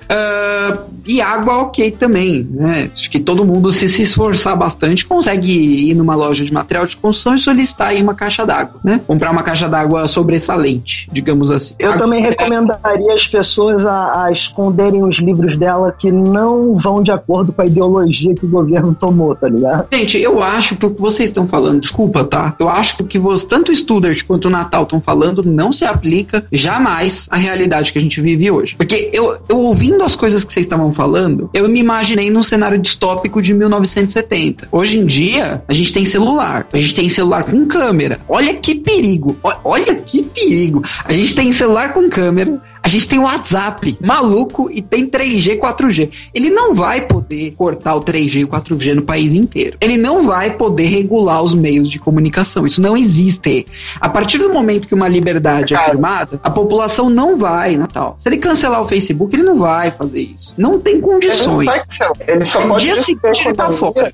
Uh, e água, ok também, né? Acho que todo mundo, se se esforçar bastante, consegue ir numa loja de material de construção e solicitar aí uma caixa d'água, né? Comprar uma caixa d'água sobressalente, digamos assim. Eu também recomendaria as pessoas a, a, esconderem os livros dela que não vão de acordo com a ideologia que o governo tomou, tá ligado? Gente, eu acho que o que vocês estão falando, desculpa, tá? Eu acho que o que você, tanto o Studart quanto o Natal estão falando não se aplica jamais à realidade que a gente vive hoje. Porque eu, eu ouvindo as coisas que vocês estavam falando, eu me imaginei num cenário distópico de 1970. Hoje em dia, a gente tem celular. A gente tem celular com câmera. Olha que perigo. Olha que perigo. A gente tem celular com câmera a gente tem o WhatsApp maluco e tem 3G, 4G. Ele não vai poder cortar o 3G e o 4G no país inteiro. Ele não vai poder regular os meios de comunicação. Isso não existe. A partir do momento que uma liberdade é firmada, a população não vai, Natal. Se ele cancelar o Facebook, ele não vai fazer isso. Não tem condições. Ele, ele só pode dia seguinte ele tá fora.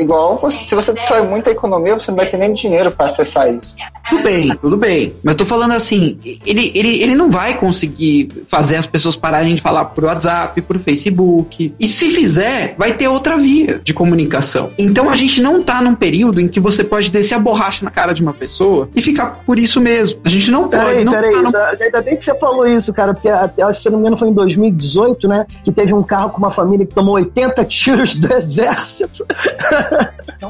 igual se você destrói muito a economia, você não vai ter nem dinheiro para acessar isso. Tudo bem, tudo bem. Mas eu tô falando assim, ele, ele, ele não vai conseguir conseguir fazer as pessoas pararem de falar por WhatsApp, por Facebook. E se fizer, vai ter outra via de comunicação. Então a gente não tá num período em que você pode descer a borracha na cara de uma pessoa e ficar por isso mesmo. A gente não pode. Peraí, não peraí, tá ainda bem que você falou isso, cara, porque se não me engano foi em 2018, né? Que teve um carro com uma família que tomou 80 tiros do exército.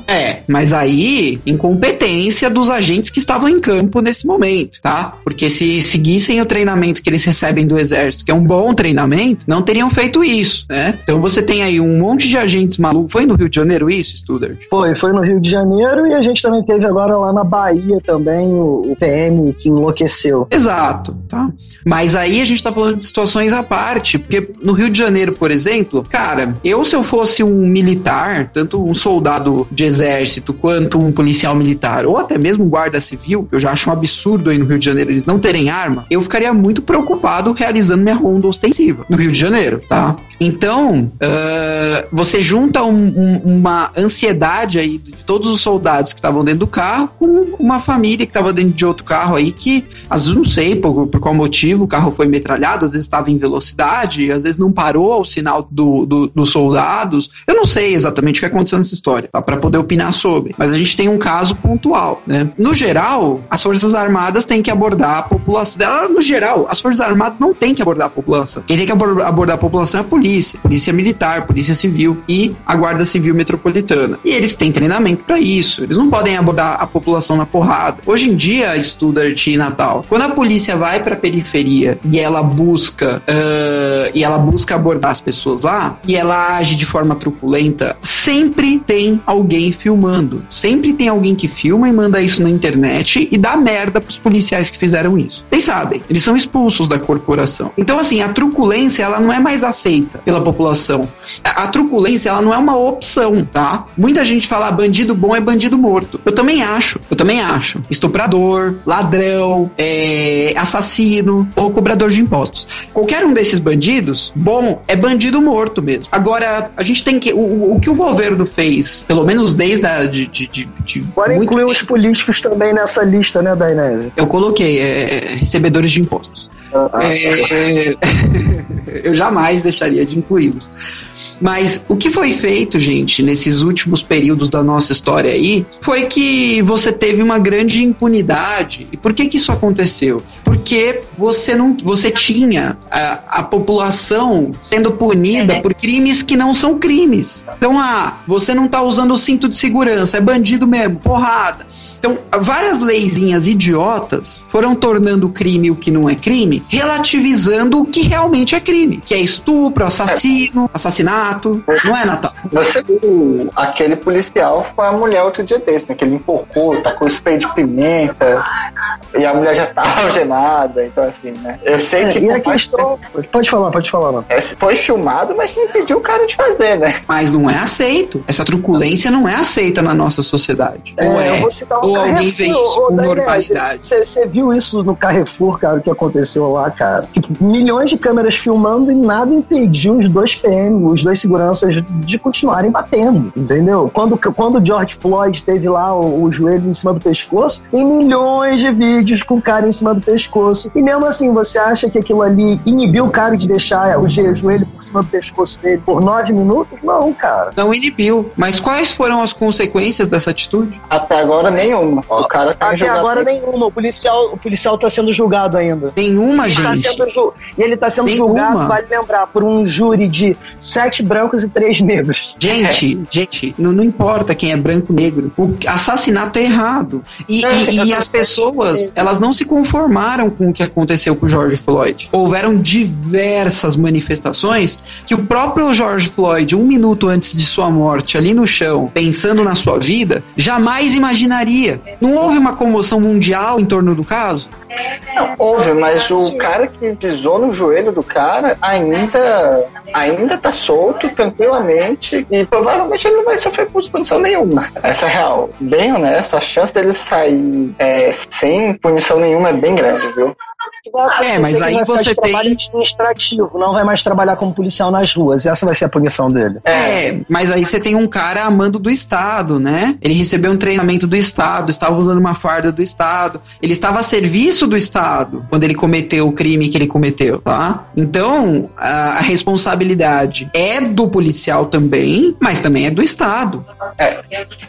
é, mas aí, incompetência dos agentes que estavam em campo nesse momento, tá? Porque se seguissem o treinamento que eles recebem do exército, que é um bom treinamento, não teriam feito isso, né? Então você tem aí um monte de agentes malucos. Foi no Rio de Janeiro isso, Studart? Foi, foi no Rio de Janeiro e a gente também teve agora lá na Bahia também o, o PM que enlouqueceu. Exato, tá? Mas aí a gente tá falando de situações à parte, porque no Rio de Janeiro, por exemplo, cara, eu se eu fosse um militar, tanto um soldado de exército quanto um policial militar, ou até mesmo um guarda civil, que eu já acho um absurdo aí no Rio de Janeiro eles não terem arma, eu ficaria muito preocupado ocupado realizando minha ronda ostensiva no Rio de Janeiro, tá? Então, uh, você junta um, um, uma ansiedade aí de todos os soldados que estavam dentro do carro com uma família que estava dentro de outro carro aí que, às vezes, não sei por, por qual motivo o carro foi metralhado, às vezes estava em velocidade, às vezes não parou ao sinal do, do, dos soldados. Eu não sei exatamente o que aconteceu nessa história, tá? Para poder opinar sobre. Mas a gente tem um caso pontual, né? No geral, as Forças Armadas têm que abordar a população. No geral, as Forças Armadas não têm que abordar a população. Quem tem que abordar a população é a polícia, polícia militar, polícia civil e a Guarda Civil Metropolitana. E eles têm treinamento para isso. Eles não podem abordar a população na porrada. Hoje em dia, Studart e Natal, quando a polícia vai para a periferia e ela busca uh, e ela busca abordar as pessoas lá e ela age de forma truculenta, sempre tem alguém filmando. Sempre tem alguém que filma e manda isso na internet e dá merda pros policiais que fizeram isso. Vocês sabem, eles são expulsos da corporação. Então, assim, a truculência ela não é mais aceita pela população. A, a truculência ela não é uma opção, tá? Muita gente fala ah, bandido bom é bandido morto. Eu também acho. Eu também acho. Estuprador, ladrão, é, assassino ou cobrador de impostos. Qualquer um desses bandidos, bom, é bandido morto mesmo. Agora, a gente tem que. O, o que o governo fez, pelo menos desde a. De, de, de, de Agora inclui os políticos também nessa lista, né, Dainese? Eu coloquei é, é recebedores de impostos. Ah, é, eu jamais deixaria de incluí-los. Mas o que foi feito, gente, nesses últimos períodos da nossa história aí, foi que você teve uma grande impunidade. E por que que isso aconteceu? Porque você não, você tinha a, a população sendo punida uhum. por crimes que não são crimes. Então, ah, você não tá usando o cinto de segurança, é bandido mesmo, porrada. Então, várias leizinhas idiotas foram tornando o crime o que não é crime, relativizando o que realmente é crime, que é estupro, assassino, assassinato. Não é, Natal? Você viu aquele policial com a mulher outro dia desse, né? Que ele empurrou, tá com spray de pimenta, e a mulher já tá algemada, então assim, né? Eu sei é, que. E a questão. Pode falar, pode falar, não. É, foi filmado, mas não impediu o cara de fazer, né? Mas não é aceito. Essa truculência não é aceita na nossa sociedade. É, ou é, eu vou citar um Ou alguém vê isso com normalidade? Você viu isso no Carrefour, cara, o que aconteceu lá, cara? Tipo, milhões de câmeras filmando e nada impediu os dois PM, os dois seguranças, de continuarem batendo, entendeu? Quando, quando o George Floyd teve lá o, o joelho em cima do pescoço, tem milhões de vídeos com o cara em cima do pescoço. E mesmo assim, você acha que aquilo ali inibiu o cara de deixar o joelho por cima do pescoço dele por nove minutos? Não, cara. Não inibiu. Mas quais foram as consequências dessa atitude? Até agora nenhuma. O cara tá Até agora nenhuma. O policial, o policial tá sendo julgado ainda. Nenhuma, ele gente. Tá sendo ju... E ele tá sendo nenhuma. julgado, vale lembrar, por um júri de sete brancos e três negros. Gente, gente, não, não importa quem é branco negro. O assassinato é errado. E, e, e as pessoas, elas não se conformaram com o que aconteceu com o George Floyd. Houveram diversas manifestações que o próprio George Floyd, um minuto antes de sua morte, ali no chão, pensando na sua vida, jamais imaginaria. Não houve uma comoção mundial em torno do caso? Não, houve, mas o cara que pisou no joelho do cara ainda, ainda tá solto tranquilamente e provavelmente ele não vai sofrer punição nenhuma. Essa é real. Bem honesto, a chance dele sair é, sem punição nenhuma é bem grande, viu? É, mas aí você tem trabalho administrativo, não vai mais trabalhar como policial nas ruas. Essa vai ser a punição dele. É, mas aí você tem um cara amando do Estado, né? Ele recebeu um treinamento do Estado, estava usando uma farda do Estado, ele estava a serviço do Estado quando ele cometeu o crime que ele cometeu, tá? Então, a, a responsabilidade é do policial também, mas também é do Estado. É.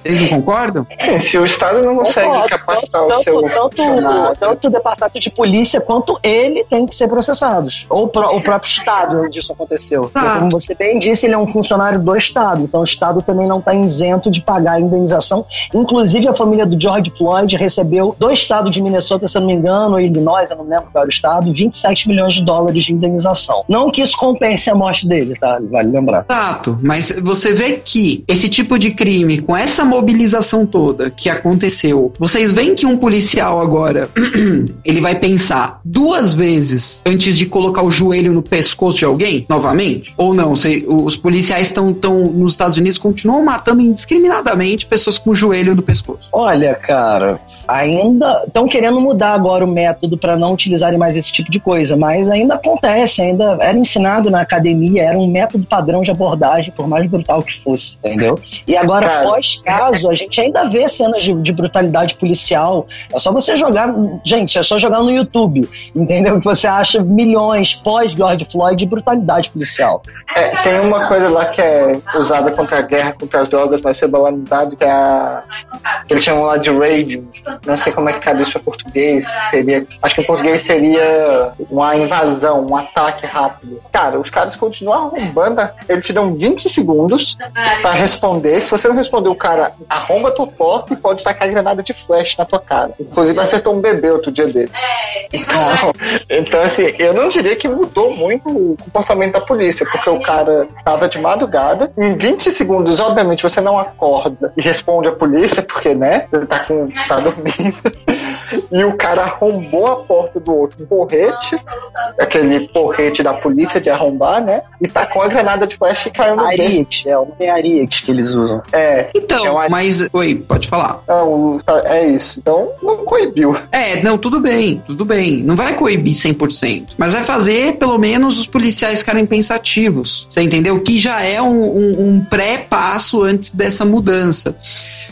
Vocês não concordam? Sim, se o Estado não consegue capacitar tanto, o seu tanto, tanto o departamento de polícia quanto ele tem que ser processados. Ou pro, o próprio Estado onde isso aconteceu. Tá. Como você bem disse, ele é um funcionário do Estado, então o Estado também não está isento de pagar a indenização. Inclusive, a família do George Floyd recebeu do Estado de Minnesota, se eu não me engano, ou Illinois, eu não lembro qual era o Estado, 27 milhões de dólares de indenização. Não que isso compense a morte dele, tá? Vale lembrar. Exato, mas você vê que esse tipo de crime, com essa mobilização toda que aconteceu, vocês veem que um policial agora, ele vai pensar duas vezes antes de colocar o joelho no pescoço de alguém, novamente? Ou não? Os policiais estão nos Estados Unidos continuam matando indiscriminadamente pessoas com o joelho no pescoço. Olha, cara, ainda estão querendo mudar agora o método para não utilizarem mais esse tipo de coisa, mas ainda acontece, ainda era ensinado na academia, era um método padrão de abordagem, por mais brutal que fosse, entendeu? E agora, pós-caso, a gente ainda vê cenas de, de, brutalidade policial. É só você jogar, gente, é só jogar no YouTube, entendeu? Que você acha milhões pós-George Floyd de brutalidade policial. É, tem uma coisa lá que é usada contra a guerra, contra as drogas, mas foi banalizado, que é a. que eles chamam lá de rage não sei como é que traduz para português. Seria, acho que em português seria uma invasão, um ataque rápido. Cara, os caras continuam arrombando. Eles te dão 20 segundos para responder. Se você não responder, o cara arromba tua porta e pode tacar granada de flash na tua cara. Inclusive acertou um bebê outro dia desse. Então, então, assim, eu não diria que mudou muito o comportamento da polícia, porque o cara tava de madrugada. Em 20 segundos, obviamente, você não acorda e responde a polícia, porque, né? Você tá com. Tá dormindo e o cara arrombou a porta do outro um porrete, aquele porrete da polícia de arrombar, né? E tacou a granada de flash e caiu no Ariete, é o é Ariete que eles usam. É. Então, é mas. Oi, pode falar. Não, é isso. Então, não coibiu. É, não, tudo bem, tudo bem. Não vai coibir 100%, mas vai fazer pelo menos os policiais ficarem pensativos. Você entendeu? Que já é um, um, um pré-passo antes dessa mudança.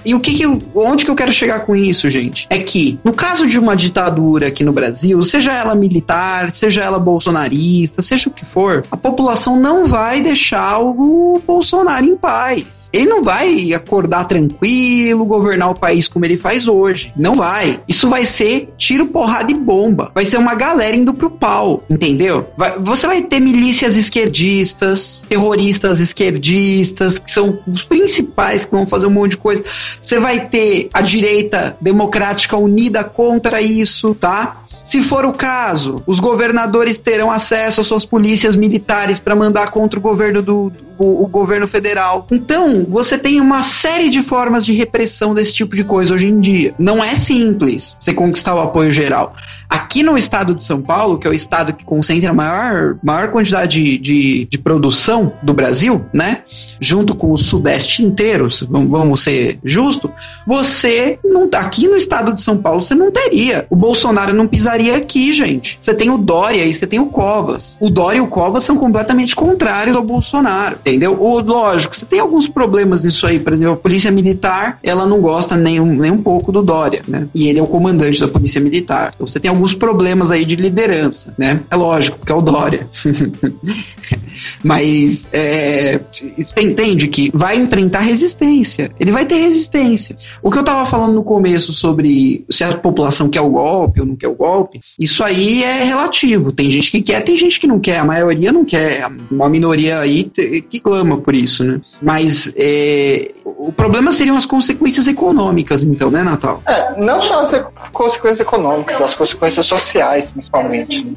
E o que, que onde que eu quero chegar com isso, gente? É que, no caso de uma ditadura aqui no Brasil, seja ela militar, seja ela bolsonarista, seja o que for, a população não vai deixar o Bolsonaro em paz. Ele não vai acordar tranquilo, governar o país como ele faz hoje. Não vai. Isso vai ser tiro, porrada e bomba. Vai ser uma galera indo pro pau, entendeu? Vai, você vai ter milícias esquerdistas, terroristas esquerdistas, que são os principais que vão fazer um monte de coisa. Você vai ter a direita democrática unida contra isso, tá? Se for o caso, os governadores terão acesso às suas polícias militares para mandar contra o governo do, o, governo federal. Então, você tem uma série de formas de repressão desse tipo de coisa hoje em dia. Não é simples você conquistar o apoio geral. Aqui no estado de São Paulo, que é o estado que concentra a maior, maior quantidade de, de, de produção do Brasil, né? Junto com o Sudeste inteiro, vamos ser justos, você não. Aqui no estado de São Paulo, você não teria. O Bolsonaro não pisaria aqui, gente. Você tem o Dória e você tem o Covas. O Dória e o Covas são completamente contrários ao Bolsonaro, entendeu? O, lógico, você tem alguns problemas nisso aí. Por exemplo, a Polícia Militar, ela não gosta nem um, nem um pouco do Dória, né? E ele é o comandante da Polícia Militar. Então você tem alguns problemas aí de liderança, né? É lógico, porque é o Dória. Mas é, você entende que vai enfrentar resistência. Ele vai ter resistência. O que eu estava falando no começo sobre se a população quer o golpe ou não quer o golpe, isso aí é relativo. Tem gente que quer, tem gente que não quer. A maioria não quer. Uma minoria aí que clama por isso, né? Mas é, o problema seriam as consequências econômicas, então, né, Natal? É, não só as consequências econômicas, as consequências sociais, principalmente.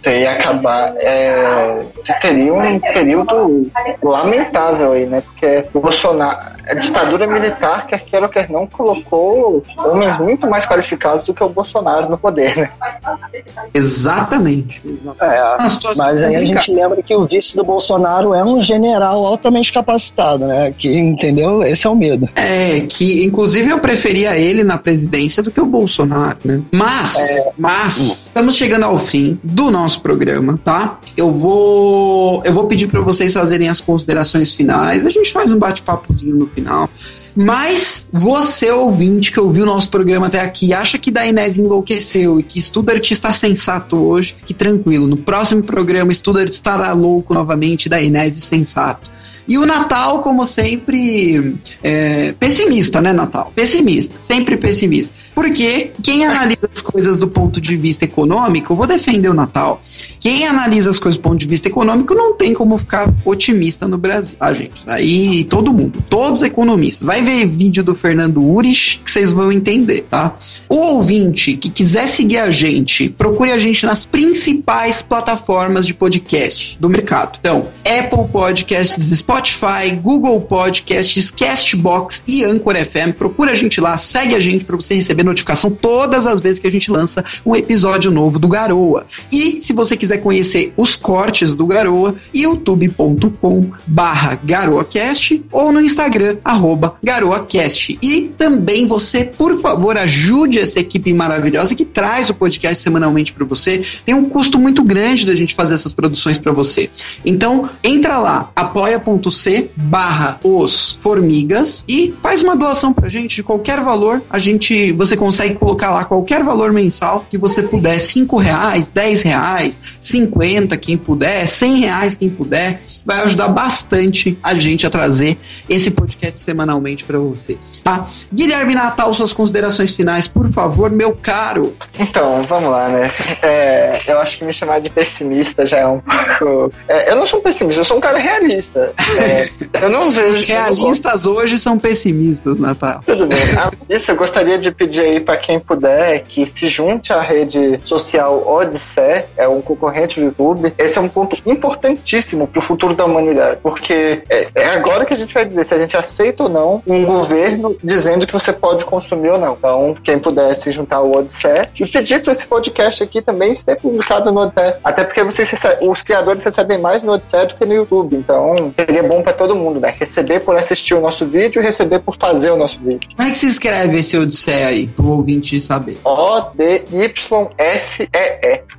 Você ia acabar. É, você teria um período lamentável aí, né? Porque o Bolsonaro, a ditadura militar, quer queira ou quer não, colocou homens muito mais qualificados do que o Bolsonaro no poder, né? Exatamente. É, mas aí a gente lembra que o vice do Bolsonaro é um general altamente capacitado, né? Que, entendeu? esse é o medo. É, que inclusive eu preferia ele na presidência do que o Bolsonaro, né? Mas, é. mas, estamos chegando ao fim do nosso programa, tá? Eu vou, eu vou pedir para vocês fazerem as considerações finais. A gente faz um bate-papozinho no final. Mas você, ouvinte, que ouviu o nosso programa até aqui, acha que da Inés enlouqueceu e que Studart está sensato hoje, fique tranquilo. No próximo programa, Studart estará louco novamente da Inés sensato. E o Natal, como sempre, é, pessimista, né, Natal? Pessimista, sempre pessimista. Porque quem analisa as coisas do ponto de vista econômico, vou defender o Natal. Quem analisa as coisas do ponto de vista econômico não tem como ficar otimista no Brasil, tá, gente? Aí todo mundo, todos economistas. Vai ver vídeo do Fernando Urich que vocês vão entender, tá? O ouvinte que quiser seguir a gente, procure a gente nas principais plataformas de podcast do mercado. Então, Apple Podcasts, Spotify Spotify, Google Podcasts, Castbox e Anchor FM. Procura a gente lá, segue a gente para você receber notificação todas as vezes que a gente lança um episódio novo do Garoa. E se você quiser conhecer os cortes do Garoa, youtube.com barra garoacast ou no Instagram, arroba garoacast. E também você, por favor, ajude essa equipe maravilhosa que traz o podcast semanalmente para você. Tem um custo muito grande da gente fazer essas produções para você. Então, entra lá, apoia.com apoia.c barra os formigas e faz uma doação pra gente de qualquer valor. A gente, você consegue colocar lá qualquer valor mensal que você puder, 5 reais, 10 reais, 50 quem puder, 100 reais quem puder, vai ajudar bastante a gente a trazer esse podcast semanalmente para você, tá? Guilherme Natal, suas considerações finais, por favor, meu caro. Então, vamos lá, né? É, eu acho que me chamar de pessimista já é um pouco. É, eu não sou pessimista, eu sou um cara realista. É, eu não vejo. Os realistas hoje são pessimistas, Natal. Tudo bem. Ah, isso, eu gostaria de pedir aí para quem puder que se junte à rede social Odisseia, é um concorrente do YouTube. Esse é um ponto importantíssimo para o futuro da humanidade, porque é, é, agora que a gente vai dizer se a gente aceita ou não um governo dizendo que você pode consumir ou não. Então, quem puder se juntar ao Odisseia e pedir para esse podcast aqui também ser publicado no Odisseia. Até porque vocês os criadores recebem mais no Odisseia do que no YouTube. Então, seria bom para todo mundo, né? Receber por assistir o nosso vídeo e receber por fazer o nosso vídeo. Como é que se escreve esse Odisseia aí, pro ouvinte saber? O-D-Y-S-E-E.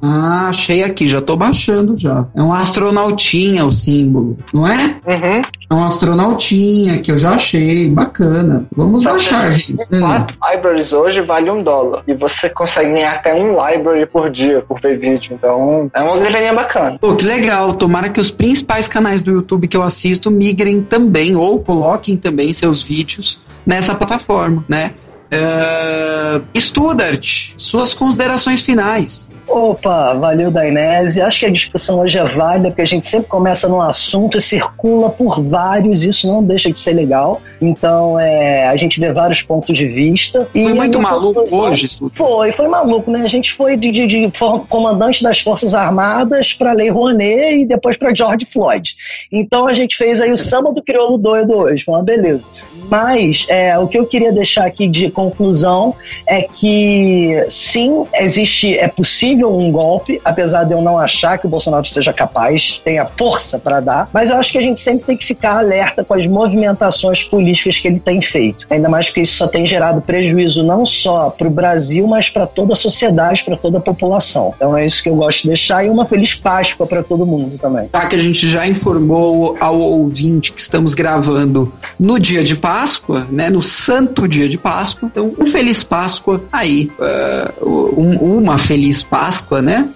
Ah, achei aqui, já tô baixando já. É um astronautinha o símbolo, não é? Uhum. É um astronautinha que eu já achei, bacana. Vamos Só baixar, gente. Quatro hum. libraries hoje vale um dólar. E você consegue ganhar até um library por dia por ver vídeo. Então, é uma graninha bacana. Pô, que legal. Tomara que os principais canais do YouTube que eu assisto migrem também ou coloquem também seus vídeos nessa plataforma, né? Uh, Studart, suas considerações finais. Opa, valeu Dainese. Acho que a discussão hoje é válida, porque a gente sempre começa num assunto e circula por vários, isso não deixa de ser legal. Então, é, a gente vê vários pontos de vista. Foi muito maluco hoje, Estúdio. Foi, foi maluco, né? A gente foi de, de, de comandante das Forças Armadas para Lei Rouanet e depois para George Floyd. Então a gente fez aí o samba do crioulo doido hoje, foi uma beleza. Mas é, o que eu queria deixar aqui de conclusão é que sim, existe, é possível um golpe, apesar de eu não achar que o Bolsonaro seja capaz, tenha força para dar, mas eu acho que a gente sempre tem que ficar alerta com as movimentações políticas que ele tem feito. Ainda mais porque isso só tem gerado prejuízo não só para o Brasil, mas para toda a sociedade, para toda a população. Então é isso que eu gosto de deixar e uma feliz Páscoa para todo mundo também. Tá, que a gente já informou ao ouvinte que estamos gravando no dia de Páscoa, né? No santo dia de Páscoa. Então, um feliz Páscoa aí. Uh, um, uma feliz Páscoa, né?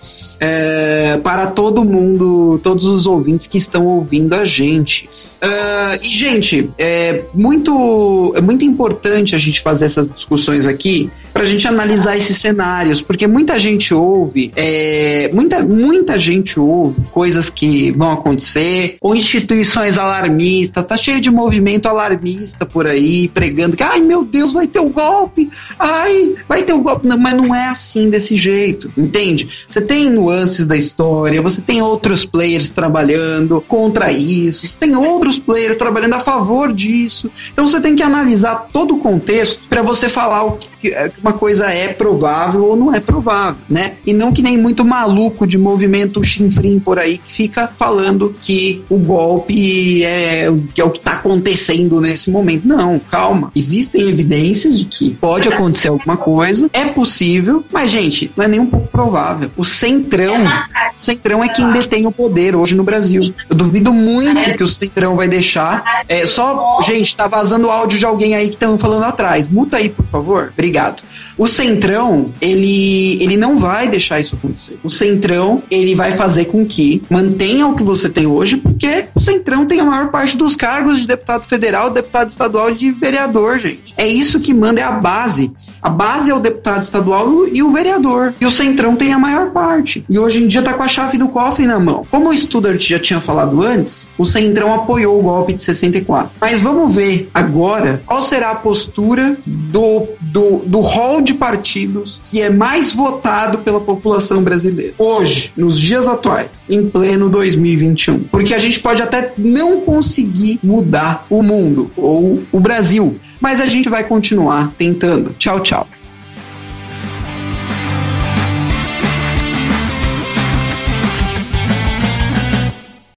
é, para todo mundo, todos os ouvintes que estão ouvindo a gente. Uh, e, gente, é muito, é muito importante a gente fazer essas discussões aqui para a gente analisar esses cenários, porque muita gente ouve, é, muita, muita gente ouve coisas que vão acontecer, ou instituições alarmistas, tá cheio de movimento alarmista por aí, pregando que, ai meu Deus, vai ter um golpe, ai, vai ter um golpe. Não, mas não é assim desse jeito, entende? Você tem nuances da história, você tem outros players trabalhando contra isso, você tem outros players trabalhando a favor disso. Então você tem que analisar todo o contexto para você falar o que é, uma coisa é provável ou não é provável, né? E não que nem muito maluco de movimento chinfrim por aí que fica falando que o golpe é, que é o que está acontecendo nesse momento. Não, calma. Existem evidências de que pode acontecer alguma coisa, é possível, mas, gente, não é nem um pouco provável. O Centrão, o Centrão é quem detém o poder hoje no Brasil. Eu duvido muito que o Centrão vai deixar. É, só, gente, tá vazando o áudio de alguém aí que estão falando atrás. Muta aí, por favor. Obrigado. O Centrão, ele, ele não vai deixar isso acontecer. O Centrão, ele vai fazer com que mantenha o que você tem hoje, porque o Centrão tem a maior parte dos cargos de deputado federal, deputado estadual e de vereador, gente. É isso que manda, é a base. A base é o deputado estadual e o vereador. E o Centrão tem a maior parte. E hoje em dia tá com a chave do cofre na mão. Como o Studart já tinha falado antes, o Centrão apoiou o golpe de 64. Mas vamos ver agora qual será a postura do, do, do hall de partidos que é mais votado pela população brasileira. Hoje, nos dias atuais, em pleno 2021. Porque a gente pode até não conseguir mudar o mundo ou o Brasil, mas a gente vai continuar tentando. Tchau, tchau.